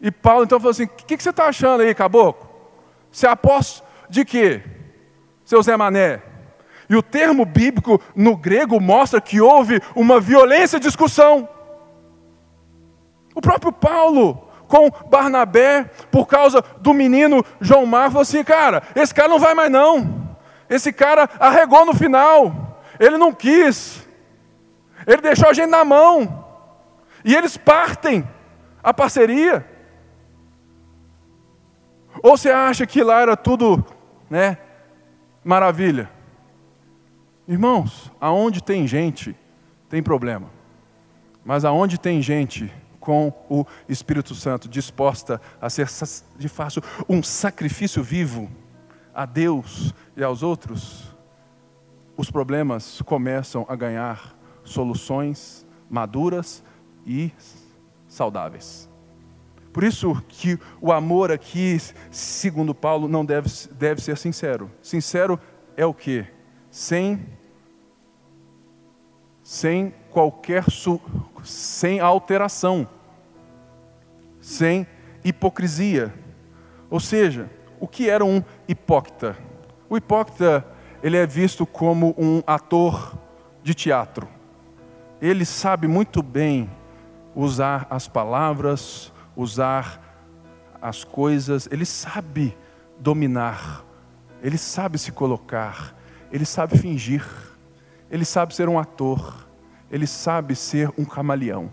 E Paulo então falou assim: O que, que, você está achando aí, caboclo? Você é apóstolo de quê? Seu Zé Mané. E o termo bíblico no grego mostra que houve uma violência discussão. O próprio Paulo, com Barnabé, por causa do menino João Marcos, falou assim: cara, esse cara não vai mais não. Esse cara arregou no final. Ele não quis. Ele deixou a gente na mão. E eles partem a parceria. Ou você acha que lá era tudo, né, maravilha? Irmãos, aonde tem gente, tem problema. Mas aonde tem gente com o Espírito Santo, disposta a ser de fato um sacrifício vivo a Deus e aos outros, os problemas começam a ganhar soluções maduras e saudáveis. Por isso que o amor aqui, segundo Paulo, não deve, deve ser sincero. Sincero é o que? Sem, sem qualquer, sem alteração sem hipocrisia. Ou seja, o que era um hipócrita? O hipócrita, ele é visto como um ator de teatro. Ele sabe muito bem usar as palavras, usar as coisas, ele sabe dominar, ele sabe se colocar, ele sabe fingir, ele sabe ser um ator, ele sabe ser um camaleão.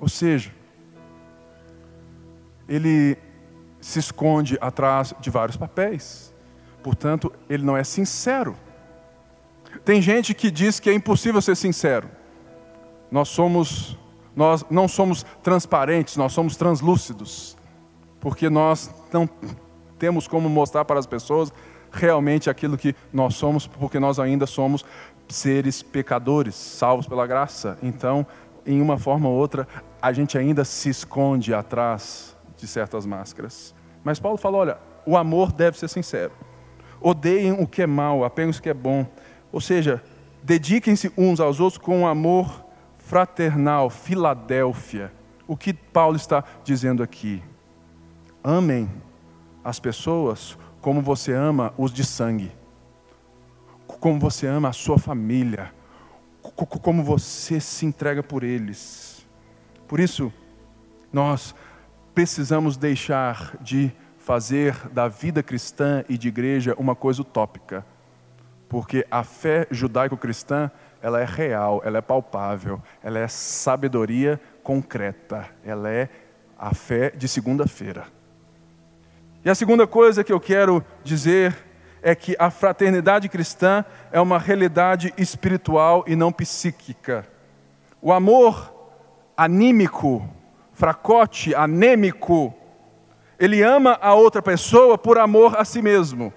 Ou seja, ele se esconde atrás de vários papéis. Portanto, ele não é sincero. Tem gente que diz que é impossível ser sincero. Nós somos nós não somos transparentes, nós somos translúcidos. Porque nós não temos como mostrar para as pessoas realmente aquilo que nós somos, porque nós ainda somos seres pecadores, salvos pela graça. Então, em uma forma ou outra, a gente ainda se esconde atrás de certas máscaras. Mas Paulo fala: olha, o amor deve ser sincero. Odeiem o que é mal, apeguem o que é bom. Ou seja, dediquem-se uns aos outros com um amor fraternal, Filadélfia. O que Paulo está dizendo aqui? Amem as pessoas como você ama os de sangue, como você ama a sua família, como você se entrega por eles. Por isso, nós precisamos deixar de fazer da vida cristã e de igreja uma coisa utópica. Porque a fé judaico-cristã, ela é real, ela é palpável, ela é sabedoria concreta, ela é a fé de segunda-feira. E a segunda coisa que eu quero dizer é que a fraternidade cristã é uma realidade espiritual e não psíquica. O amor anímico, fracote, anêmico, ele ama a outra pessoa por amor a si mesmo.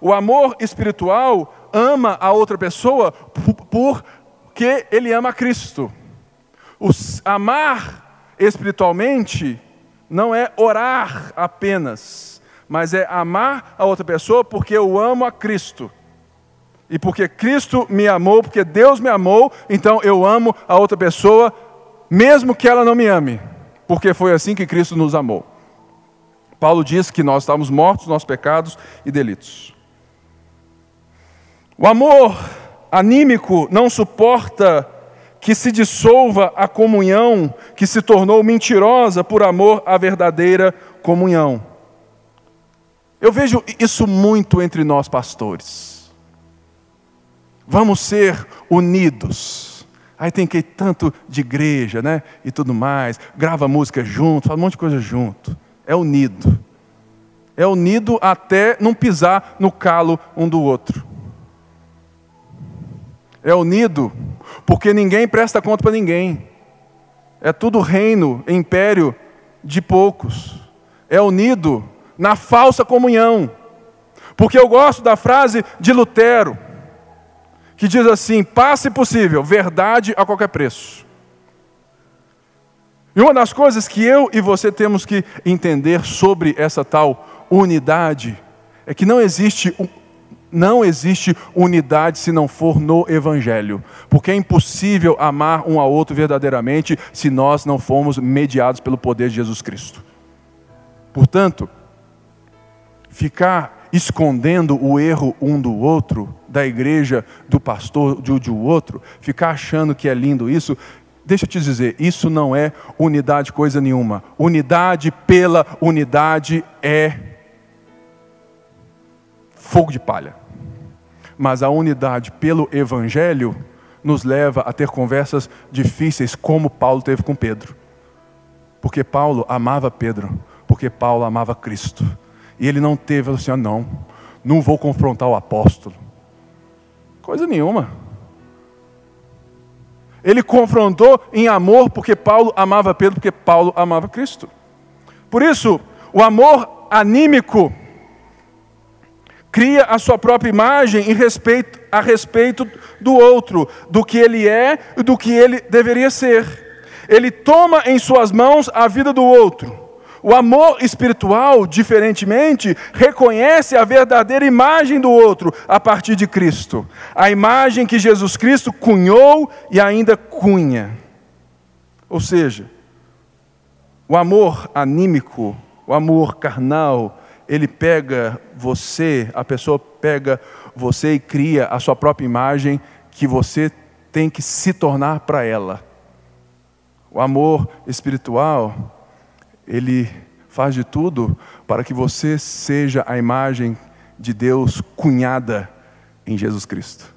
O amor espiritual ama a outra pessoa porque ele ama a Cristo. O amar espiritualmente não é orar apenas, mas é amar a outra pessoa porque eu amo a Cristo. E porque Cristo me amou, porque Deus me amou, então eu amo a outra pessoa, mesmo que ela não me ame, porque foi assim que Cristo nos amou. Paulo diz que nós estávamos mortos nos nossos pecados e delitos. O amor anímico não suporta que se dissolva a comunhão que se tornou mentirosa por amor à verdadeira comunhão. Eu vejo isso muito entre nós pastores. Vamos ser unidos. Aí tem que ir tanto de igreja, né? E tudo mais. Grava música junto, faz um monte de coisa junto. É unido. É unido até não pisar no calo um do outro. É unido porque ninguém presta conta para ninguém. É tudo reino, império de poucos. É unido na falsa comunhão. Porque eu gosto da frase de Lutero, que diz assim: passe possível, verdade a qualquer preço. E uma das coisas que eu e você temos que entender sobre essa tal unidade é que não existe não existe unidade se não for no Evangelho, porque é impossível amar um ao outro verdadeiramente se nós não formos mediados pelo poder de Jesus Cristo. Portanto, ficar escondendo o erro um do outro, da igreja, do pastor, de, de outro, ficar achando que é lindo isso, deixa eu te dizer, isso não é unidade coisa nenhuma. Unidade pela unidade é fogo de palha mas a unidade pelo Evangelho nos leva a ter conversas difíceis, como Paulo teve com Pedro. Porque Paulo amava Pedro, porque Paulo amava Cristo. E ele não teve assim, ah, não, não vou confrontar o apóstolo. Coisa nenhuma. Ele confrontou em amor, porque Paulo amava Pedro, porque Paulo amava Cristo. Por isso, o amor anímico cria a sua própria imagem em respeito, a respeito do outro, do que ele é e do que ele deveria ser. Ele toma em suas mãos a vida do outro. O amor espiritual, diferentemente, reconhece a verdadeira imagem do outro a partir de Cristo. A imagem que Jesus Cristo cunhou e ainda cunha. Ou seja, o amor anímico, o amor carnal, ele pega você, a pessoa pega você e cria a sua própria imagem que você tem que se tornar para ela. O amor espiritual, ele faz de tudo para que você seja a imagem de Deus cunhada em Jesus Cristo.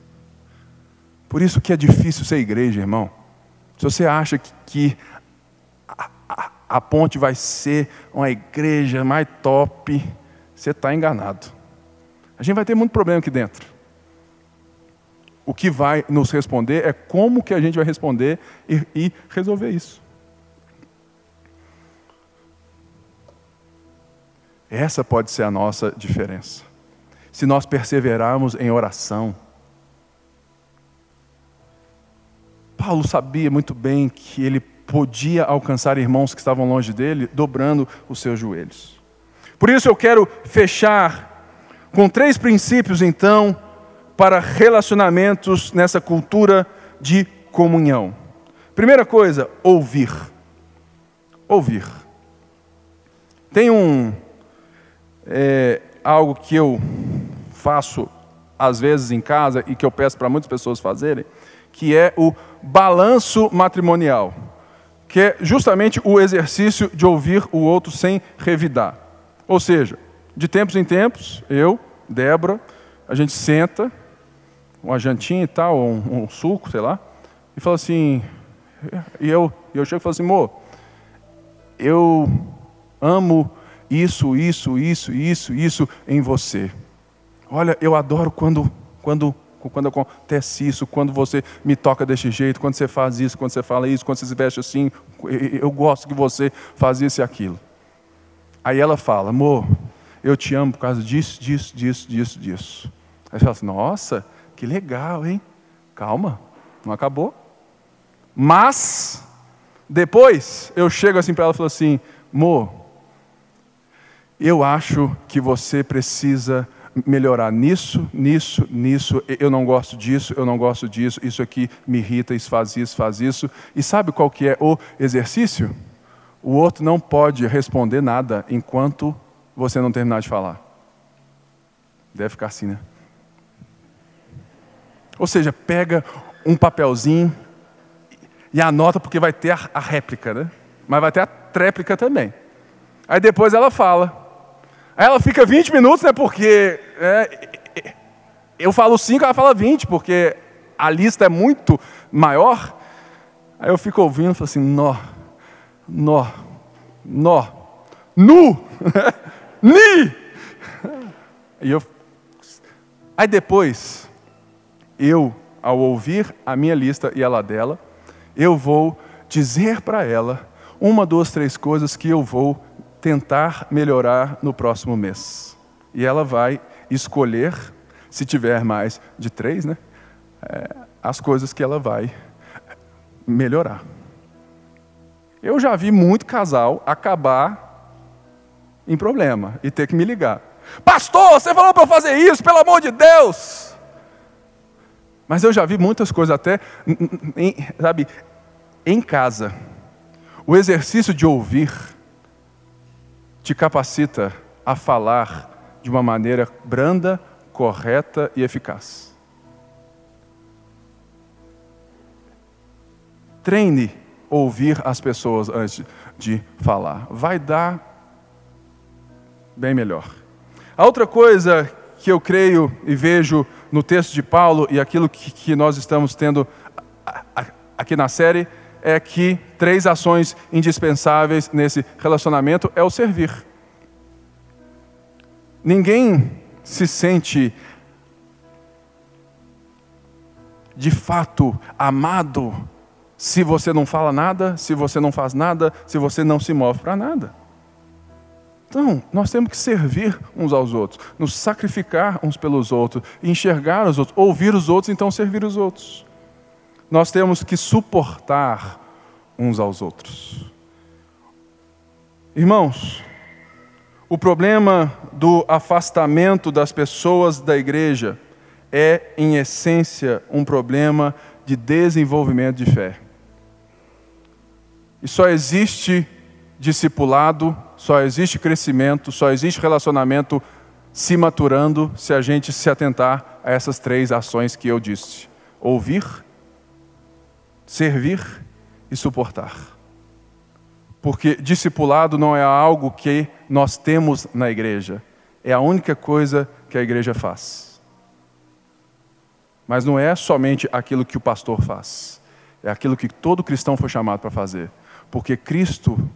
Por isso que é difícil ser igreja, irmão. Se você acha que, que a, a, a ponte vai ser uma igreja mais top, você está enganado. A gente vai ter muito problema aqui dentro. O que vai nos responder é como que a gente vai responder e, e resolver isso. Essa pode ser a nossa diferença. Se nós perseverarmos em oração. Paulo sabia muito bem que ele podia alcançar irmãos que estavam longe dele, dobrando os seus joelhos. Por isso eu quero fechar com três princípios, então, para relacionamentos nessa cultura de comunhão. Primeira coisa, ouvir. Ouvir. Tem um é, algo que eu faço às vezes em casa e que eu peço para muitas pessoas fazerem, que é o balanço matrimonial, que é justamente o exercício de ouvir o outro sem revidar. Ou seja, de tempos em tempos, eu, Débora, a gente senta, uma jantinha e tal, um, um suco, sei lá, e fala assim, e eu, eu chego e falo assim, amor, eu amo isso, isso, isso, isso, isso em você. Olha, eu adoro quando, quando, quando acontece isso, quando você me toca desse jeito, quando você faz isso, quando você fala isso, quando você se veste assim. Eu gosto que você faz isso e aquilo. Aí ela fala, amor, eu te amo por causa disso, disso, disso, disso, disso. Aí você fala assim, nossa, que legal, hein? Calma, não acabou. Mas, depois, eu chego assim para ela e falo assim, amor, eu acho que você precisa melhorar nisso, nisso, nisso, eu não gosto disso, eu não gosto disso, isso aqui me irrita, isso faz isso, faz isso. E sabe qual que é o exercício? O outro não pode responder nada enquanto você não terminar de falar. Deve ficar assim, né? Ou seja, pega um papelzinho e anota, porque vai ter a, réplica, né? Mas vai ter a tréplica também. Aí depois ela fala. Aí ela fica 20 minutos, né? Porque é, eu falo 5, ela fala 20, porque a lista é muito maior. Aí eu fico ouvindo e falo assim: nó, nó, nó, nu, [LAUGHS] ni. E eu, aí depois, eu, ao ouvir a minha lista e ela dela, eu vou dizer para ela uma, duas, três coisas que eu vou tentar melhorar no próximo mês. E ela vai escolher, se tiver mais de três, né, é, as coisas que ela vai melhorar. Eu já vi muito casal acabar em problema e ter que me ligar. Pastor, você falou para eu fazer isso, pelo amor de Deus. Mas eu já vi muitas coisas até, em, sabe, em casa. O exercício de ouvir te capacita a falar de uma maneira branda, correta e eficaz. Treine ouvir as pessoas antes de falar. Vai dar bem melhor. A outra coisa que eu creio e vejo no texto de Paulo e aquilo que, que nós estamos tendo aqui na série é que três ações indispensáveis nesse relacionamento é o servir. Ninguém se sente de fato amado se você não fala nada, se você não faz nada, se você não se move para nada. Então, nós temos que servir uns aos outros, nos sacrificar uns pelos outros, enxergar os outros, ouvir os outros, então servir os outros. Nós temos que suportar uns aos outros. Irmãos, o problema do afastamento das pessoas da igreja é, em essência, um problema de desenvolvimento de fé. E só existe discipulado, só existe crescimento, só existe relacionamento se maturando se a gente se atentar a essas três ações que eu disse: ouvir, servir e suportar. Porque discipulado não é algo que nós temos na igreja, é a única coisa que a igreja faz. Mas não é somente aquilo que o pastor faz, é aquilo que todo cristão foi chamado para fazer. Porque Cristo,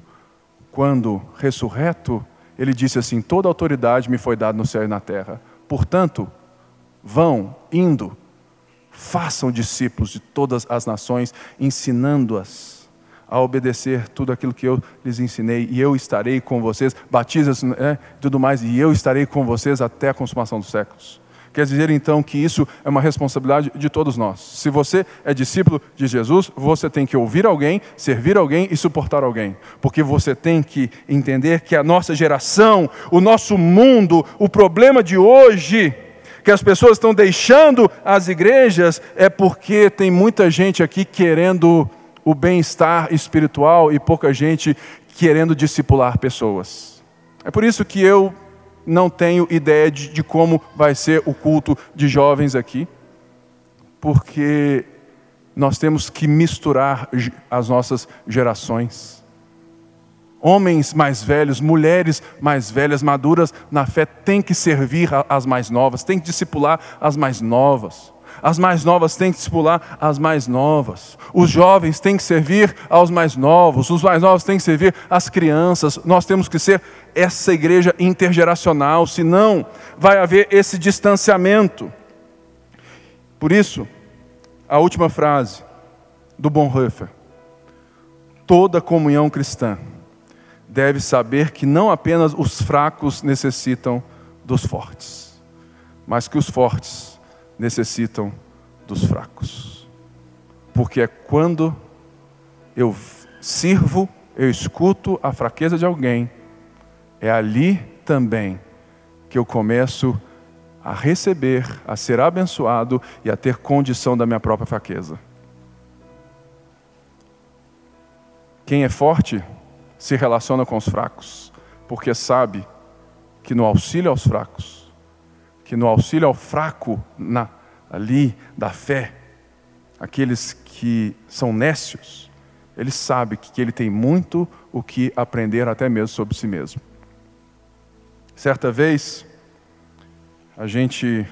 quando ressurreto, ele disse assim: Toda autoridade me foi dada no céu e na terra. Portanto, vão, indo, façam discípulos de todas as nações, ensinando-as a obedecer tudo aquilo que eu lhes ensinei, e eu estarei com vocês, batiza é, tudo mais, e eu estarei com vocês até a consumação dos séculos. Quer dizer então que isso é uma responsabilidade de todos nós. Se você é discípulo de Jesus, você tem que ouvir alguém, servir alguém e suportar alguém. Porque você tem que entender que a nossa geração, o nosso mundo, o problema de hoje, que as pessoas estão deixando as igrejas, é porque tem muita gente aqui querendo o bem-estar espiritual e pouca gente querendo discipular pessoas. É por isso que eu não tenho ideia de, de como vai ser o culto de jovens aqui, porque nós temos que misturar as nossas gerações. Homens mais velhos, mulheres mais velhas, maduras na fé, têm que servir as mais novas, têm que discipular as mais novas. As mais novas têm que discipular as mais novas. Os jovens têm que servir aos mais novos. Os mais novos têm que servir às crianças. Nós temos que ser essa igreja intergeracional, senão vai haver esse distanciamento. Por isso, a última frase do Bonhoeffer: toda comunhão cristã deve saber que não apenas os fracos necessitam dos fortes, mas que os fortes necessitam dos fracos. Porque é quando eu sirvo, eu escuto a fraqueza de alguém, é ali também que eu começo a receber, a ser abençoado e a ter condição da minha própria fraqueza. Quem é forte se relaciona com os fracos, porque sabe que no auxílio aos fracos, que no auxílio ao fraco na, ali da fé, aqueles que são nécios, ele sabe que ele tem muito o que aprender até mesmo sobre si mesmo. Certa vez, a gente.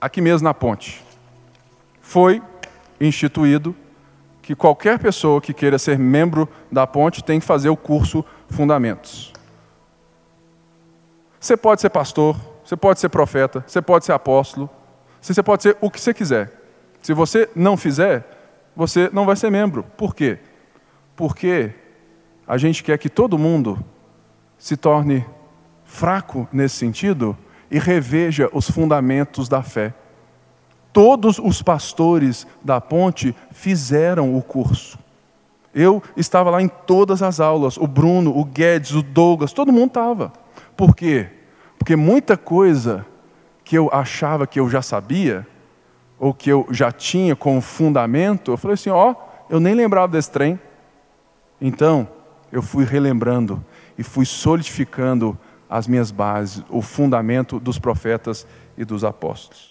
Aqui mesmo na ponte, foi instituído que qualquer pessoa que queira ser membro da ponte tem que fazer o curso Fundamentos. Você pode ser pastor, você pode ser profeta, você pode ser apóstolo, você pode ser o que você quiser. Se você não fizer, você não vai ser membro. Por quê? Porque a gente quer que todo mundo se torne fraco nesse sentido e reveja os fundamentos da fé. Todos os pastores da ponte fizeram o curso. Eu estava lá em todas as aulas, o Bruno, o Guedes, o Douglas, todo mundo estava. Por quê? Porque muita coisa que eu achava que eu já sabia, ou que eu já tinha como fundamento, eu falei assim: ó, oh, eu nem lembrava desse trem. Então, eu fui relembrando e fui solidificando as minhas bases, o fundamento dos profetas e dos apóstolos.